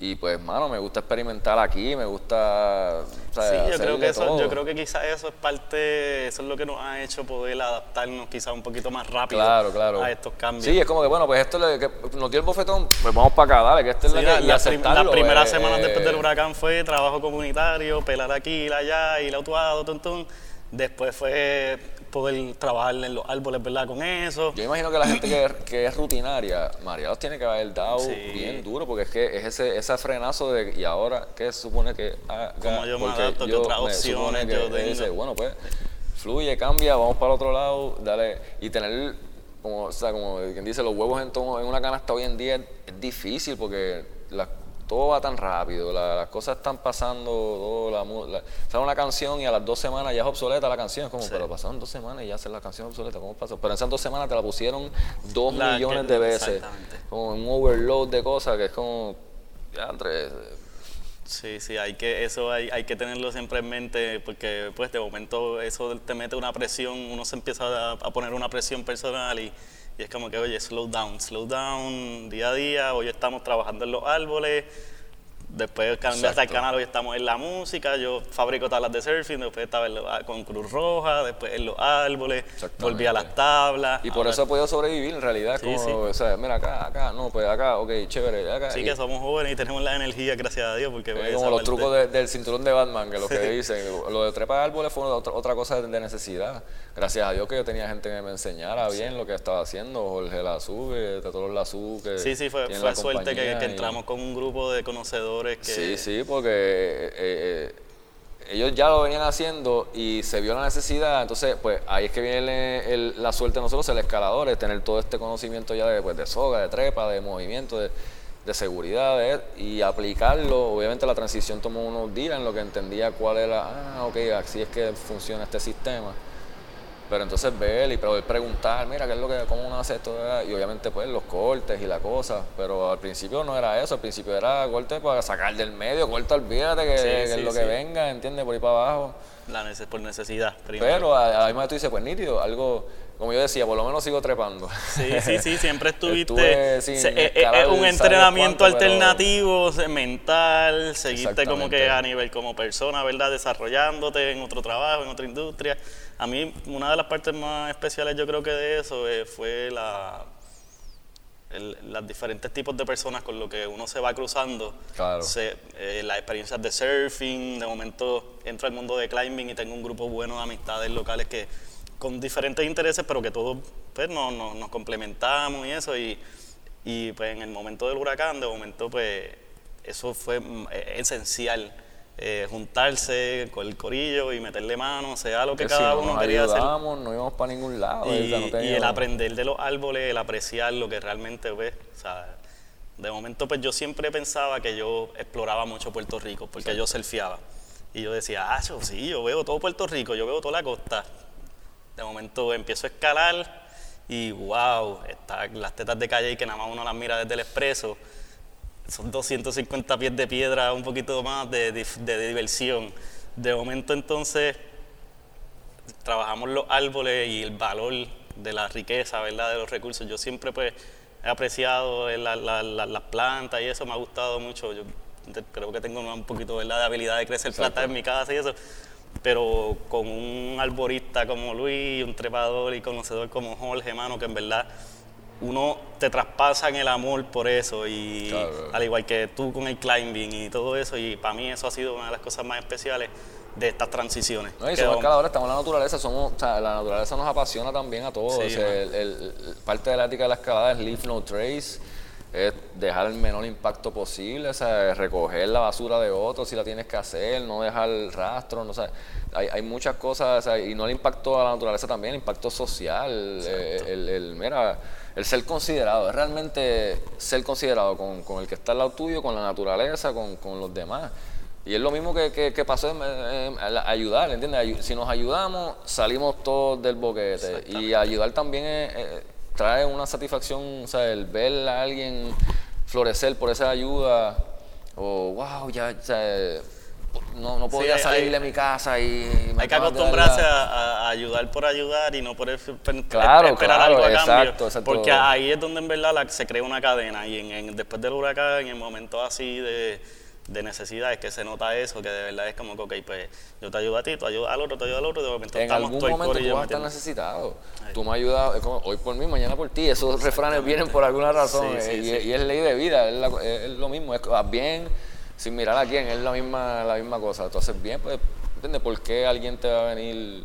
Y pues, mano, me gusta experimentar aquí, me gusta. sí, yo creo, que eso, yo creo que quizás eso es parte, eso es lo que nos ha hecho poder adaptarnos quizás un poquito más rápido a estos cambios. Sí, es como que, bueno, pues esto le, que nos dio el bofetón, pues vamos para acá, dale, que esta es la, que, Las primeras eh, semanas después del huracán fue trabajo comunitario, pelar aquí, allá, ir autuado, tum. Después fue poder trabajar en los árboles, ¿verdad? Con eso. Yo imagino que la gente que, es rutinaria, María los tiene que haber dado bien duro, porque es que es ese, ese frenazo de, y ahora, ¿qué se supone que haga? Como yo me adapto, que otras opciones yo tengo. bueno, pues, fluye, cambia, vamos para el otro lado, dale, y tener como, o sea, como quien dice, los huevos en, en una canasta hoy en día es difícil porque las todo va tan rápido, las cosas están pasando, todo, la, sale una canción y a las dos semanas ya es obsoleta la canción, es como, pero pasaron dos semanas y ya se la canción obsoleta, ¿cómo pasó? Pero en esas dos semanas te la pusieron dos millones de veces, como un overload de cosas que es como, ya, entre... Sí, sí, hay que, eso hay, hay que tenerlo siempre en mente porque pues de momento eso te mete una presión, uno se empieza a, a poner una presión personal y y es como que, oye, slow down, slow down, día a día, hoy estamos trabajando en los árboles, Después cambiaste al canal, hoy estamos en la música, yo fabrico tablas de surfing, después estaba con Cruz Roja, después en los árboles, volví a las tablas. Y por eso he podido sobrevivir en realidad, como, o sea, mira acá, acá, no, pues acá, ok, chévere, acá. Sí, que somos jóvenes y tenemos la energía, gracias a Dios, porque... Es como los trucos del cinturón de Batman, que lo que dicen, lo de trepar árboles fue otra, cosa de necesidad. Gracias a Dios que yo tenía gente que me enseñara bien lo que estaba haciendo, Jorge Lazú, de todos los Lazú, que Sí, sí, fue, fue suerte que, que entramos con un grupo de conocedores Sí, sí, porque eh, eh, ellos ya lo venían haciendo y se vio la necesidad, entonces pues ahí es que viene la suerte de nosotros, el escalador, es tener todo este conocimiento ya de, pues, de soga, de trepa, de movimiento, de, de seguridad y aplicarlo. Obviamente la transición tomó unos días en lo que entendía cuál era, ah, ok, así es que funciona este sistema. Pero entonces ver y poder preguntar, mira, ¿qué es lo que, cómo uno hace esto? Y obviamente pues los cortes y la cosa, pero al principio no era eso, al principio era corte para sacar del medio, corte, olvídate que, es lo que venga, ¿entiendes? Por ahí para abajo. La por necesidad, primero. Pero además tú dices, pues nítido, algo, como yo decía, por lo menos sigo trepando. Sí, sí, sí, siempre estuviste. Es eh, eh, un entrenamiento alternativo, mental, seguiste como que a nivel como persona, ¿verdad? Desarrollándote en otro trabajo, en otra industria. A mí, una de las partes más especiales, yo creo que de eso eh, fue la, los diferentes tipos de personas con los que uno se va cruzando. Claro. Eh, las experiencias de surfing, de momento entro al mundo de climbing y tengo un grupo bueno de amistades locales que con diferentes intereses, pero que todos pues, nos complementamos y eso. Y, y pues en el momento del huracán, de momento, pues eso fue mm, e, esencial eh, juntarse con el corillo y meterle mano, sea lo que, cada uno quería hacer. No íbamos para ningún lado. Y, el aprender de los árboles, el apreciar lo que realmente ves. O sea, de momento, pues yo siempre pensaba que yo exploraba mucho Puerto Rico, porque yo surfeaba. Y yo decía, ah, yo, sí, yo veo todo Puerto Rico, yo veo toda la costa. De momento empiezo a escalar y wow, está las tetas de calle y que nada más uno las mira desde el expreso son 250 pies de piedra, un poquito más de, diversión. De momento entonces trabajamos los árboles y el valor de la riqueza, ¿verdad? De los recursos. Yo siempre pues he apreciado las plantas y eso me ha gustado mucho. Yo creo que tengo un poquito de habilidad de crecer plantas en mi casa y eso. Pero con un arborista como Luis, un trepador y conocedor como Jorge, hermano, que en verdad uno te traspasa en el amor por eso y al igual que tú con el climbing y todo eso y para mí eso ha sido una de las cosas más especiales de estas transiciones. No, y somos escaladores, estamos en la naturaleza, somos, o sea, la naturaleza nos apasiona también a todos. el, parte de la ética de la escalada es leave no trace, es dejar el menor impacto posible, o sea, recoger la basura de otros si la tienes que hacer, no dejar rastro, no o hay, hay muchas cosas, y no el impacto a la naturaleza también, el impacto social, eh, el, el, mira, el ser considerado, es realmente ser considerado con, con, el que está al lado tuyo, con la naturaleza, con, con los demás. Y es lo mismo que, que, pasó en, ayudar, ¿entiendes? Si nos ayudamos, salimos todos del boquete. Y ayudar también trae una satisfacción, o sea, el ver a alguien florecer por esa ayuda, o wow, ya, no, no podía salir de mi casa y... hay que acostumbrarse a, ayudar por ayudar y no por esperar algo a cambio. Porque ahí es donde en verdad se crea una cadena y en, después del huracán, en el momento así de, de necesidad, es que se nota eso, que de verdad es como que, ok, pues yo te ayudo a ti, tú ayudas al otro, te ayudo al otro, de momento en algún momento tú vas a estar necesitado. Tú me ayudas, como, hoy por mí, mañana por ti. Esos refranes vienen por alguna razón eh, y, es ley de vida, es, lo mismo, es bien sin mirar a quién, es la misma, la misma cosa. Entonces, bien, pues, ¿entiendes? ¿Por qué alguien te va a venir?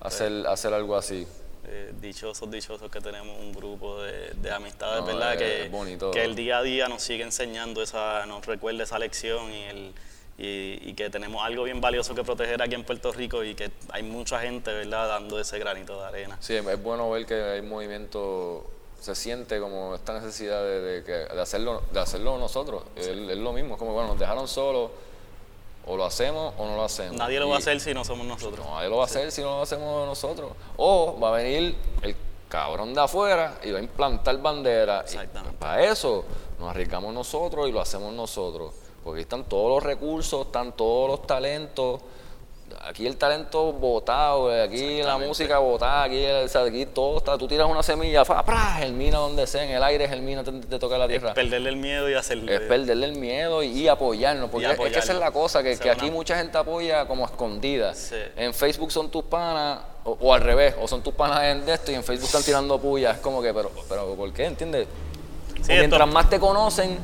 hacer, hacer algo así. Eh, dichosos, dichosos que tenemos un grupo de, de amistades, No, ¿verdad? Que, bonito. que el día a día nos sigue enseñando, esa, nos recuerda esa lección y, el, y, y que tenemos algo bien valioso que proteger aquí en Puerto Rico y que hay mucha gente, ¿verdad?, dando ese granito de arena. Sí, es bueno ver que hay movimiento, se siente como esta necesidad de, de que- de hacerlo, de hacerlo nosotros. Es, es lo mismo, es como, bueno, nos dejaron solos, o lo hacemos o no lo hacemos. Nadie lo va a hacer si no somos nosotros. No, nadie lo va a hacer si no lo hacemos nosotros. O va a venir el cabrón de afuera y va a implantar bandera. Y Exactamente. para eso nos arriesgamos nosotros y lo hacemos nosotros. Porque están todos los recursos, están todos los talentos. Aquí el talento botado, aquí la música botada, aquí, el- o sea, aquí todo está. Tú tiras una semilla, fa, ¡pra! germina donde sea, en el aire germina, te, te toca la tierra. Perderle el miedo y hacerle... Es perderle el miedo y, y apoyarnos, porque es que esa es la cosa, que, es aquí una- mucha gente apoya como escondida. Sí. En Facebook son tus panas, o, o al revés, o son tus panas en de esto y en Facebook están tirando pullas. Es como que, pero, pero ¿por qué? ¿Entiendes? Sí, mientras esto- más te conocen,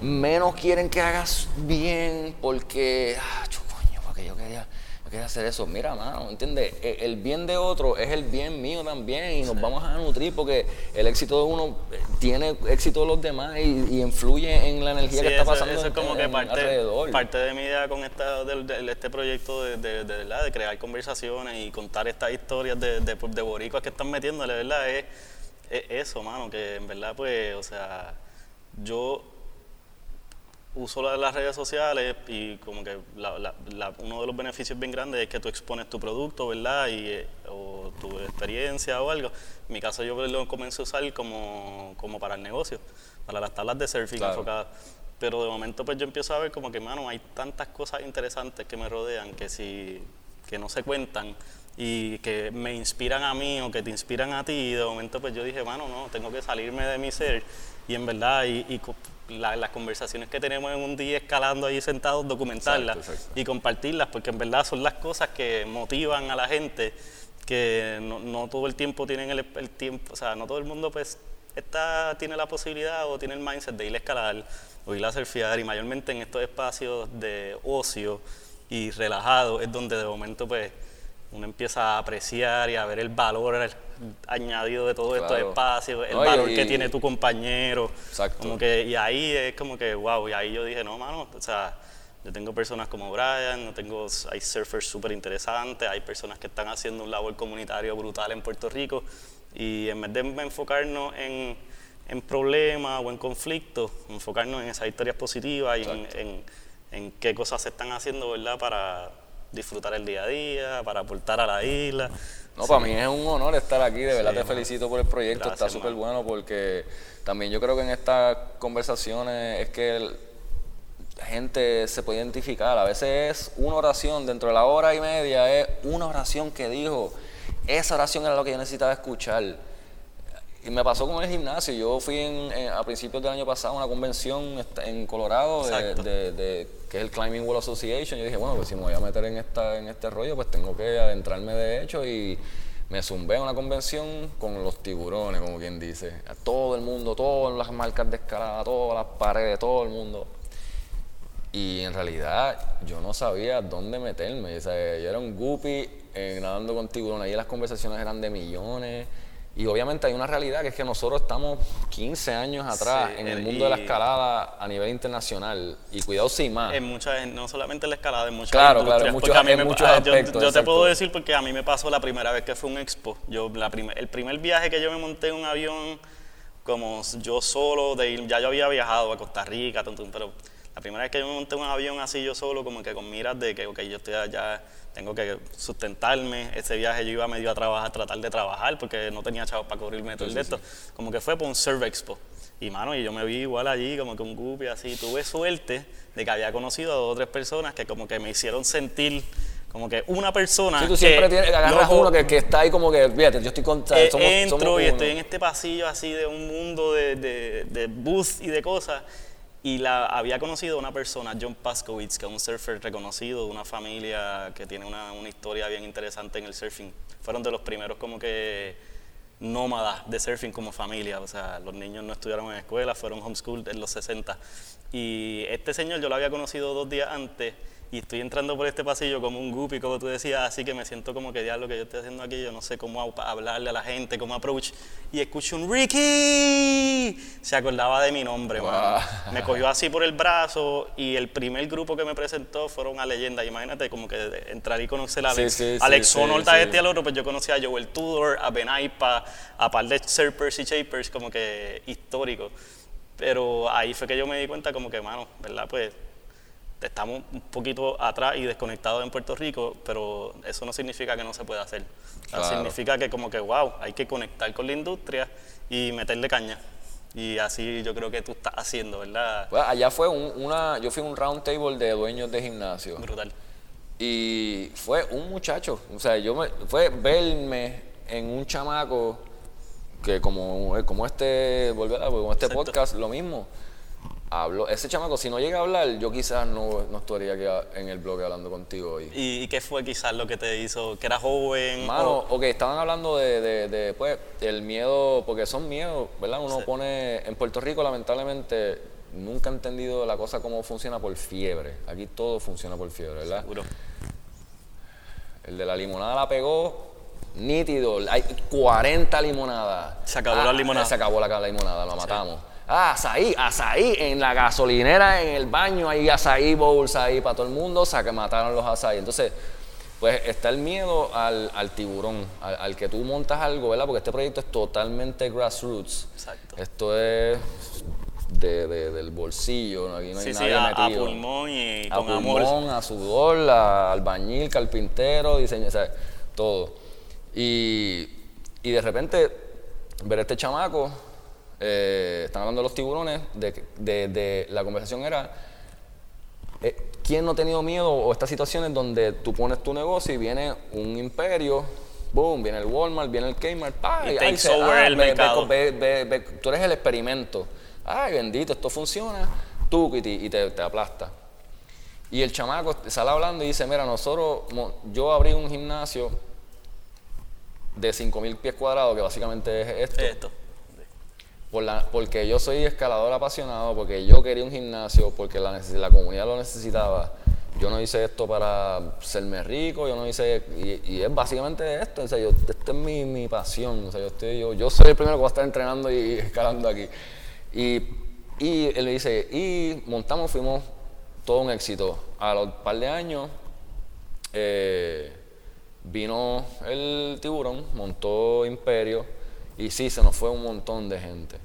menos quieren que hagas bien, porque, ah, chu, coño, porque yo quería, quería hacer eso. Mira, mano, ¿entiendes? E- El bien de otro es el bien mío también y nos vamos a nutrir porque el éxito de uno eh, tiene éxito de los demás y, y influye en la energía Sí, que está pasando eso es como en- que parte, alrededor. parte de mi idea con esta, del- este proyecto de, de, de, de crear conversaciones y contar estas historias de, de, de boricuas que están metiéndole, ¿verdad? Es, es eso, mano, que en verdad, pues, o sea, yo uso la- las redes sociales y como que la- la- uno de los beneficios bien grandes es que tú expones tu producto, ¿verdad? Y, eh, o tu experiencia o algo. En mi caso yo lo comencé a usar como, como para el negocio, para las tablas de surfing Claro. enfocadas. Pero de momento pues yo empiezo a ver como que, mano, hay tantas cosas interesantes que me rodean que si que no se cuentan y que me inspiran a mí o que te inspiran a ti y de momento pues yo dije, mano, no, tengo que salirme de mi ser y en verdad y, y la- las conversaciones que tenemos en un día escalando ahí sentados, documentarlas Exacto, exacto. y compartirlas porque en verdad son las cosas que motivan a la gente que no, no todo el tiempo tienen el, el tiempo, o sea, no todo el mundo pues está, tiene la posibilidad o tiene el mindset de ir a escalar o ir a surfear y mayormente en estos espacios de ocio y relajado es donde de momento pues uno empieza a apreciar y a ver el valor añadido de todos estos Claro. espacios, el No, y- valor que tiene tu compañero. Exacto. Como que, y ahí es como que, wow, y ahí yo dije, no, mano, o sea, yo tengo personas como Brian, no tengo, hay surfers súper interesantes, hay personas que están haciendo un labor comunitario brutal en Puerto Rico, y en vez de enfocarnos en, en problemas o en conflictos, enfocarnos en esas historias positivas y en, en, en qué cosas se están haciendo, ¿verdad?, para disfrutar el día a día, para aportar a la isla. No, para mí es un honor estar aquí, de verdad Sí, te felicito por el proyecto, está súper bueno porque también yo creo que en estas conversaciones es que el- la gente se puede identificar, a veces es una oración, dentro de la hora y media es una oración que dijo, esa oración era lo que yo necesitaba escuchar. Y me pasó con el gimnasio. Yo fui en- en- a principios del año pasado a una convención en Colorado, de, Exacto. de- de- que es el Climbing Wall Association. Yo dije, bueno, pues si me voy a meter en, esta, en este rollo, pues tengo que adentrarme de hecho. Y me zumbé a una convención con los tiburones, como quien dice. A todo el mundo, todas las marcas de escalada, todas las paredes, todo el mundo. Y en realidad yo no sabía dónde meterme. O sea, yo era un guppy eh, nadando con tiburones. Ahí las conversaciones eran de millones. Y obviamente hay una realidad que es que nosotros estamos 15 años atrás Sí, en el eh, mundo de la escalada a nivel internacional. Y cuidado sin más. En muchas, no solamente en la escalada, en muchas Claro, claro, industrias. porque muchos- a mí en me- muchos ah, yo- aspectos, Yo, te exacto. puedo decir porque a mí me pasó la primera vez que fue un expo. Yo, la primer- el primer viaje que yo me monté en un avión, como yo solo, de ir- ya yo había viajado a Costa Rica, tum, tum, pero la primera vez que yo me monté en un avión así yo solo, como que con miras de que, ok, yo estoy allá, tengo que sustentarme. Ese viaje yo iba medio a trabajar, tratar de trabajar, porque no tenía chavos para cubrirme todo el de esto. Como que fue por un Surf Expo. Y mano, y yo me vi igual allí, como que un guppy así. Tuve suerte de que había conocido a dos o tres personas que como que me hicieron sentir como que una persona. Sí, tú que, siempre tienes, agarras loco, uno que, que está ahí como que, fíjate, yo estoy con... somos, entro somos y estoy en este pasillo así de un mundo de, de, de booth y de cosas. Y la, había conocido una persona, John Paskowitz, que es un surfer reconocido, de una familia que tiene una, una historia bien interesante en el surfing. Fueron de los primeros como que nómadas de surfing como familia. O sea, los niños no estudiaron en escuela, fueron homeschooled en los 60. Y este señor yo lo había conocido dos días antes y estoy entrando por este pasillo como un guppy, como tú decías, así que me siento como que ya lo que yo estoy haciendo aquí, yo no sé cómo hablarle a la gente, cómo approach, y escucho un Ricky, se acordaba de mi nombre, me cogió así por el brazo y el primer grupo que me presentó fueron a leyenda, imagínate como que entrar y conocer a Alex, sí, Alex sí, este y al otro, pues yo conocí a Joel Tudor, a Ben Aipa, a par de Surpers y Shapers, como que histórico. Pero ahí fue que yo me di cuenta como que, mano, ¿verdad? Pues estamos un poquito atrás y desconectados en Puerto Rico, pero eso no significa que no se pueda hacer. Significa que como que, wow, hay que conectar con la industria y meterle caña. Y así yo creo que tú estás haciendo, ¿verdad? Pues allá fue una, yo fui a un round table de dueños de gimnasio. Brutal. Y fue un muchacho, o sea, yo me, fue verme en un chamaco que como, como este, volver como este podcast, lo mismo hablo. Ese chamaco, si no llega a hablar, yo quizás no, no estaría aquí en el blog hablando contigo hoy. ¿Y, qué fue quizás lo que te hizo? ¿Que era joven? Mano, o... ok, estaban hablando de, de, pues, el miedo, porque son miedos, ¿verdad? Uno pone, en Puerto Rico lamentablemente, nunca he entendido la cosa cómo funciona por fiebre. Aquí todo funciona por fiebre, ¿verdad? Seguro. El de la limonada la pegó, nítido, hay 40 limonadas. Se acabó la ah, limonada. Se acabó la, limonada, lo matamos. Ah, azaí, azaí, en la gasolinera, en el baño, hay azaí bowls ahí para todo el mundo, o sea, que mataron los azaí. Entonces, pues está el miedo al, tiburón, al, que tú montas algo, ¿verdad? Porque este proyecto es totalmente grassroots. Exacto. Esto es de, del bolsillo, aquí no hay nadie metido. A pulmón y a pulmón, a sudor, a albañil, carpintero, diseño, o sea, todo. Y, y de repente, ver a este chamaco eh, están hablando de los tiburones, de, la conversación era, eh, ¿quién no ha tenido miedo o estas situaciones donde tú pones tu negocio y viene un imperio, boom, viene el Walmart, viene el Kmart, y, y over ah, el mercado. tú eres el experimento. Ay, bendito, esto funciona, tú y te, te aplasta. Y el chamaco sale hablando y dice, mira, nosotros, yo abrí un gimnasio de 5.000 pies cuadrados, que básicamente es esto. esto porque yo soy escalador apasionado, porque yo quería un gimnasio, porque la, la comunidad lo necesitaba. Yo no hice esto para serme rico, yo no hice. Y, es básicamente esto, o sea, yo, esta es mi, mi, pasión. O sea, yo, estoy, yo, yo soy el primero que va a estar entrenando y escalando aquí. Y, y él dice, y montamos, fuimos todo un éxito. A los par de años eh, vino el tiburón, montó Imperio y sí, se nos fue un montón de gente.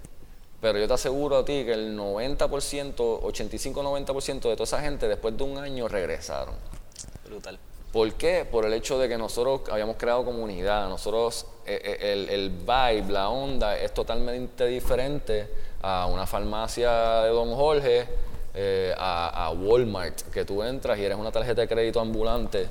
Pero yo te aseguro a ti que el 90%, 85-90% de toda esa gente después de un año regresaron. Brutal. ¿Por qué? Por el hecho de que nosotros habíamos creado comunidad, nosotros, eh, eh, el, el vibe, la onda es totalmente diferente a una farmacia de Don Jorge, eh, a, a Walmart, que tú entras y eres una tarjeta de crédito ambulante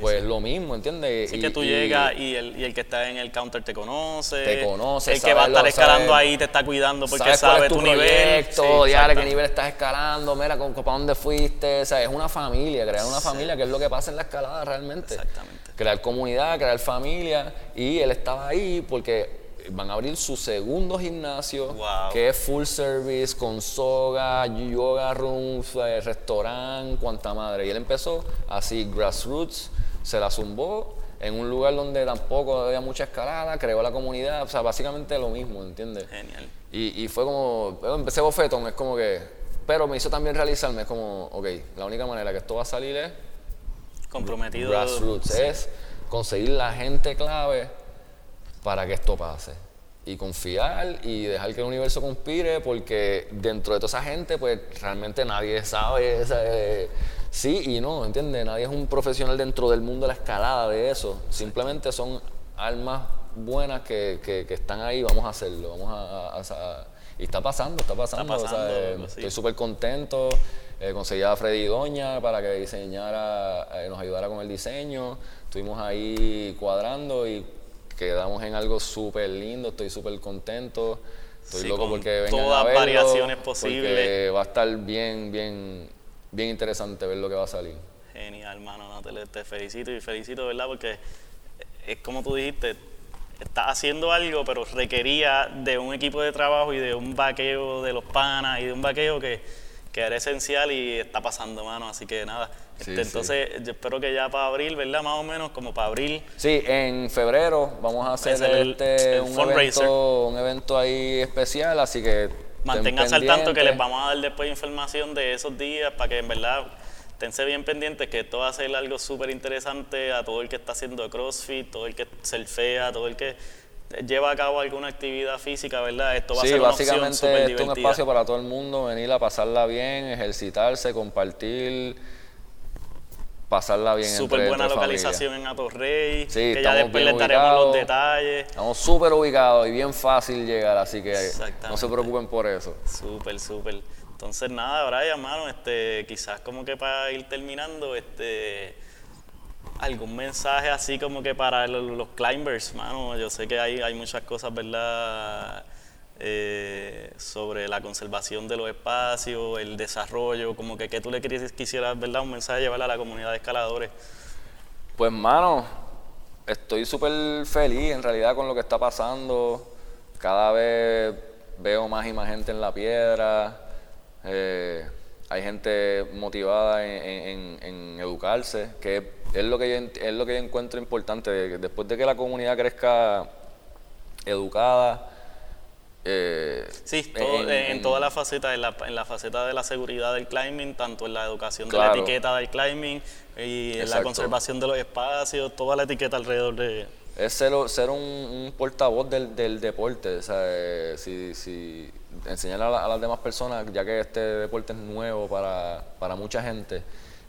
pues lo mismo, ¿entiendes? Sí, que tú llegas y el, y el, que está en el counter te conoce. Te conoce. El que va a estar escalando ahí te está cuidando porque sabe tu, nivel. diario, qué nivel estás escalando, mira, con, para dónde fuiste. O sea, es una familia, crear una familia, que es lo que pasa en la escalada realmente. Exactamente. Crear comunidad, crear familia. Y él estaba ahí porque van a abrir su segundo gimnasio, que es full service, con soga, yoga rooms, eh, restaurante, cuanta madre. Y él empezó así, grassroots, se la zumbó en un lugar donde tampoco había mucha escalada, creó la comunidad, o sea, básicamente lo mismo, ¿entiendes? Genial. Y, y fue como, empecé bofetón, es como que, pero me hizo también realizarme, es como, ok, la única manera que esto va a salir es... Comprometido. Grassroots, es conseguir la gente clave para que esto pase. Y confiar y dejar que el universo conspire, porque dentro de toda esa gente, pues realmente nadie sabe eh, sí y no, ¿entiendes? Nadie es un profesional dentro del mundo de la escalada de eso. Simplemente son almas buenas que, que, están ahí, vamos a hacerlo, vamos a, y está pasando, está pasando. Eh, estoy súper contento. Eh, conseguí a Freddy Doña para que diseñara, nos ayudara con el diseño. Estuvimos ahí cuadrando y quedamos en algo súper lindo, estoy súper contento. Estoy loco porque vengan todas a verlo, variaciones posibles. va a estar bien, bien, bien interesante ver lo que va a salir. Genial, hermano, no, te, te, felicito y felicito, ¿verdad? Porque es como tú dijiste, estás haciendo algo, pero requería de un equipo de trabajo y de un vaqueo de los panas y de un vaqueo que, que era esencial y está pasando, mano. Así que nada. Este, entonces, yo espero que ya para abril, ¿verdad? Más o menos, como para abril. Sí, en febrero vamos a hacer este, un, evento, un evento ahí especial, así que. Manténganse al tanto que les vamos a dar después información de esos días para que en verdad esténse bien pendientes que esto va a ser algo súper interesante a todo el que está haciendo CrossFit, todo el que surfea, todo el que lleva a cabo alguna actividad física, ¿verdad? Esto va a ser una básicamente es un espacio para todo el mundo, venir a pasarla bien, ejercitarse, compartir, pasarla bien. Súper buena localización en Atorrey, sí, que ya después les daremos los detalles. Estamos súper ubicados y bien fácil llegar, así que no se preocupen por eso. Súper, súper. Entonces nada, Brian, mano, este, quizás como que para ir terminando, este algún mensaje así como que para los, climbers, mano. Yo sé que hay, hay muchas cosas, ¿verdad? Eh, sobre la conservación de los espacios, el desarrollo, como que, ¿qué tú le quisieras, ¿verdad? Un mensaje llevar a la comunidad de escaladores. Pues, mano, estoy súper feliz en realidad con lo que está pasando. Cada vez veo más y más gente en la piedra. Eh, hay gente motivada en, educarse, que es lo que yo, es lo que encuentro importante. Después de que la comunidad crezca educada, eh, sí, en, toda la faceta, en la, en la, faceta de la seguridad del climbing, tanto en la educación de la etiqueta del climbing y en la conservación de los espacios, toda la etiqueta alrededor de... Es ser, ser un, portavoz del, del deporte, o sea, eh, si, si enseñar a, las demás personas, ya que este deporte es nuevo para, para mucha gente,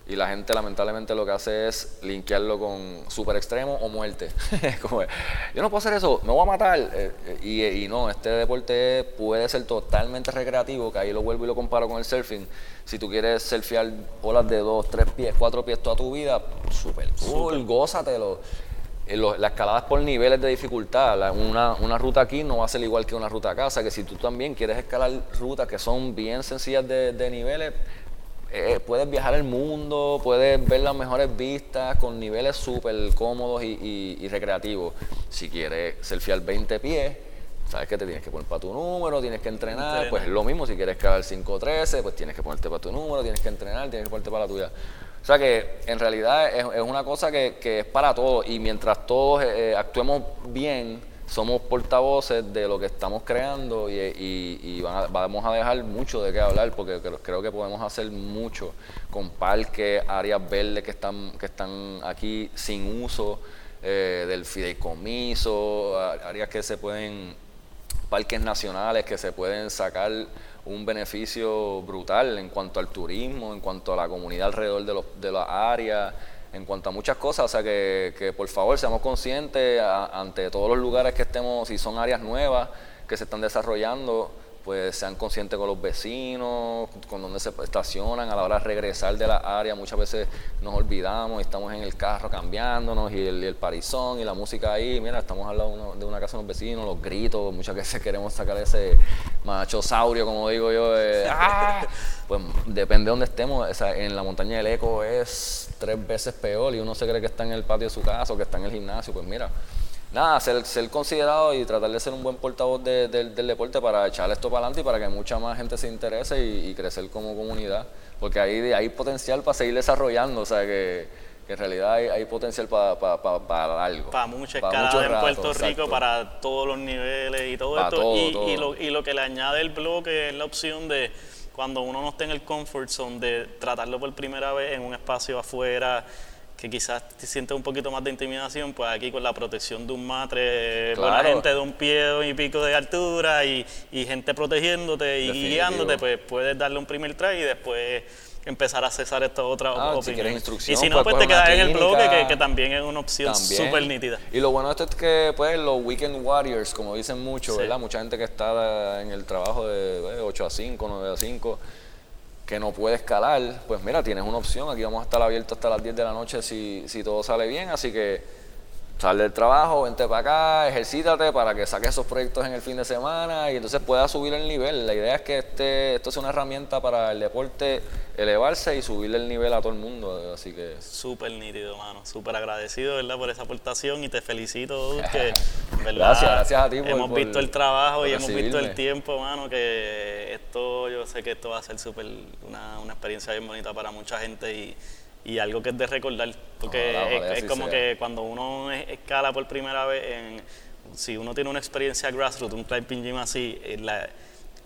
y la gente lamentablemente lo que hace es linkearlo con super extremo o muerte. Como, yo no puedo hacer eso, me voy a matar. Eh, y, no, este deporte puede ser totalmente recreativo, que ahí lo vuelvo y lo comparo con el surfing. Si tú quieres surfear olas de dos, tres pies, cuatro pies toda tu vida, súper cool, gózatelo. Eh, la escalada es por niveles de dificultad. una, una, ruta aquí no va a ser igual que una ruta a casa. Que si tú también quieres escalar rutas que son bien sencillas de, de niveles, eh, puedes viajar el mundo, puedes ver las mejores vistas con niveles súper cómodos y, recreativos. Si quieres surfear 20 pies, sabes que te tienes que poner para tu número, tienes que entrenar, pues es lo mismo, si quieres caer 5.13, pues tienes que ponerte para tu número, tienes que entrenar, tienes que ponerte para la tuya. O sea que en realidad es, una cosa que, es para todos y mientras todos eh, actuemos bien, somos portavoces de lo que estamos creando y, vamos a dejar mucho de qué hablar porque creo que podemos hacer mucho con parques, áreas verdes que están, que están aquí sin uso eh, del fideicomiso, áreas que se pueden, parques nacionales que se pueden sacar un beneficio brutal en cuanto al turismo, en cuanto a la comunidad alrededor de, los, de las áreas en cuanto a muchas cosas, o sea que, que por favor seamos conscientes ante todos los lugares que estemos, si son áreas nuevas que se están desarrollando, pues sean conscientes con los vecinos, con donde se estacionan, a la hora de regresar de la área, muchas veces nos olvidamos y estamos en el carro cambiándonos y el, parizón y la música ahí, mira, estamos al lado de una, casa de los vecinos, los gritos, muchas veces queremos sacar ese machosaurio, como digo yo, ¡ah! pues depende de donde estemos, en la montaña del eco es tres veces peor y uno se cree que está en el patio de su casa o que está en el gimnasio, pues mira, nada, ser, ser considerado y tratar de ser un buen portavoz del deporte para echar esto para adelante y para que mucha más gente se interese y, crecer como comunidad. Porque hay, hay potencial para seguir desarrollando, o sea que, en realidad hay, potencial para, para, algo. Para mucha escalada en Puerto Rico, para todos los niveles y todo esto. y, Y, lo, y lo que le añade el bloque es la opción de cuando uno no esté en el comfort zone, de tratarlo por primera vez en un espacio afuera que quizás te sientes un poquito más de intimidación, pues aquí con la protección de un matre, con la gente de un pie y pico de altura y, gente protegiéndote y guiándote, pues puedes darle un primer try y después empezar a cesar esta otra ah, y si no, pues, te quedas en el bloque, que, también es una opción súper nítida. Y lo bueno de esto es que pues los weekend warriors, como dicen mucho, ¿verdad? Mucha gente que está en el trabajo de 8 a 5, 9 a 5 que no puede escalar, pues mira, tienes una opción. Aquí vamos a estar abiertos hasta las 10 de la noche si, si todo sale bien. Así que sal del trabajo, vente para acá, ejercítate para que saques esos proyectos en el fin de semana y entonces puedas subir el nivel. La idea es que este, esto sea una herramienta para el deporte elevarse y subirle el nivel a todo el mundo. Así que. Súper nítido, mano. Súper agradecido, ¿verdad? Por esa aportación y te felicito, que, Gracias, gracias a ti por, Hemos visto el trabajo y hemos visto el tiempo, mano, que esto, yo sé que esto va a ser súper, una, una experiencia bien bonita para mucha gente y y algo que es de recordar, porque es, como que cuando uno escala por primera vez, en, si uno tiene una experiencia grassroots, un climbing gym así, la,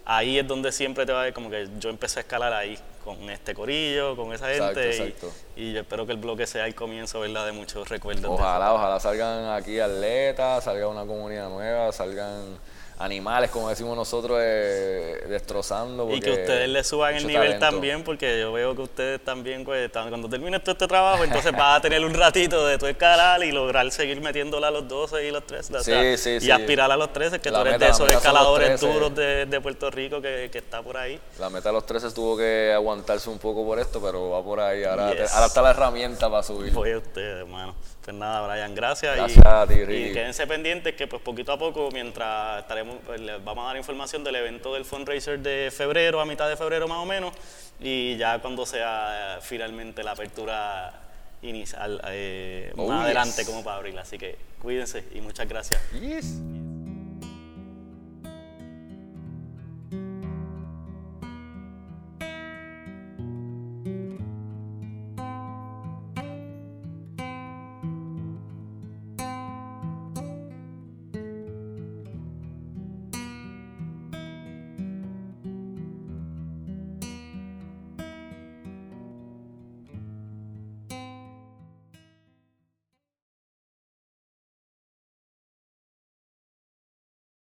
ahí es donde siempre te va a ver como que yo empecé a escalar ahí, con este corillo, con esa gente, Y, yo espero que el bloque sea el comienzo, ¿verdad?, de muchos recuerdos. Ojalá, ojalá salgan aquí atletas, salga una comunidad nueva, salgan animales, como decimos nosotros, eh, destrozando. Y que ustedes le suban el nivel también, porque yo veo que ustedes también, pues, cuando termine todo este trabajo, entonces vas a tener un ratito de tu escalar y lograr seguir metiéndola a los 12 y los 13. Sí, sí, y aspirar a los 13, que tú eres de esos escaladores duros de, de, Puerto Rico que, que, está por ahí. La meta de los 13 tuvo que aguantarse un poco por esto, pero va por ahí. Ahora, ahora está la herramienta para subir. Fue usted, hermano. Pues nada, Brian, gracias. Gracias y, a ti, Y quédense pendientes que pues poquito a poco, mientras estaremos, pues, les vamos a dar información del evento del fundraiser de febrero, a mitad de febrero más o menos, y ya cuando sea eh, finalmente la apertura inicial, eh, oh, más adelante como para abril. Así que cuídense y muchas gracias.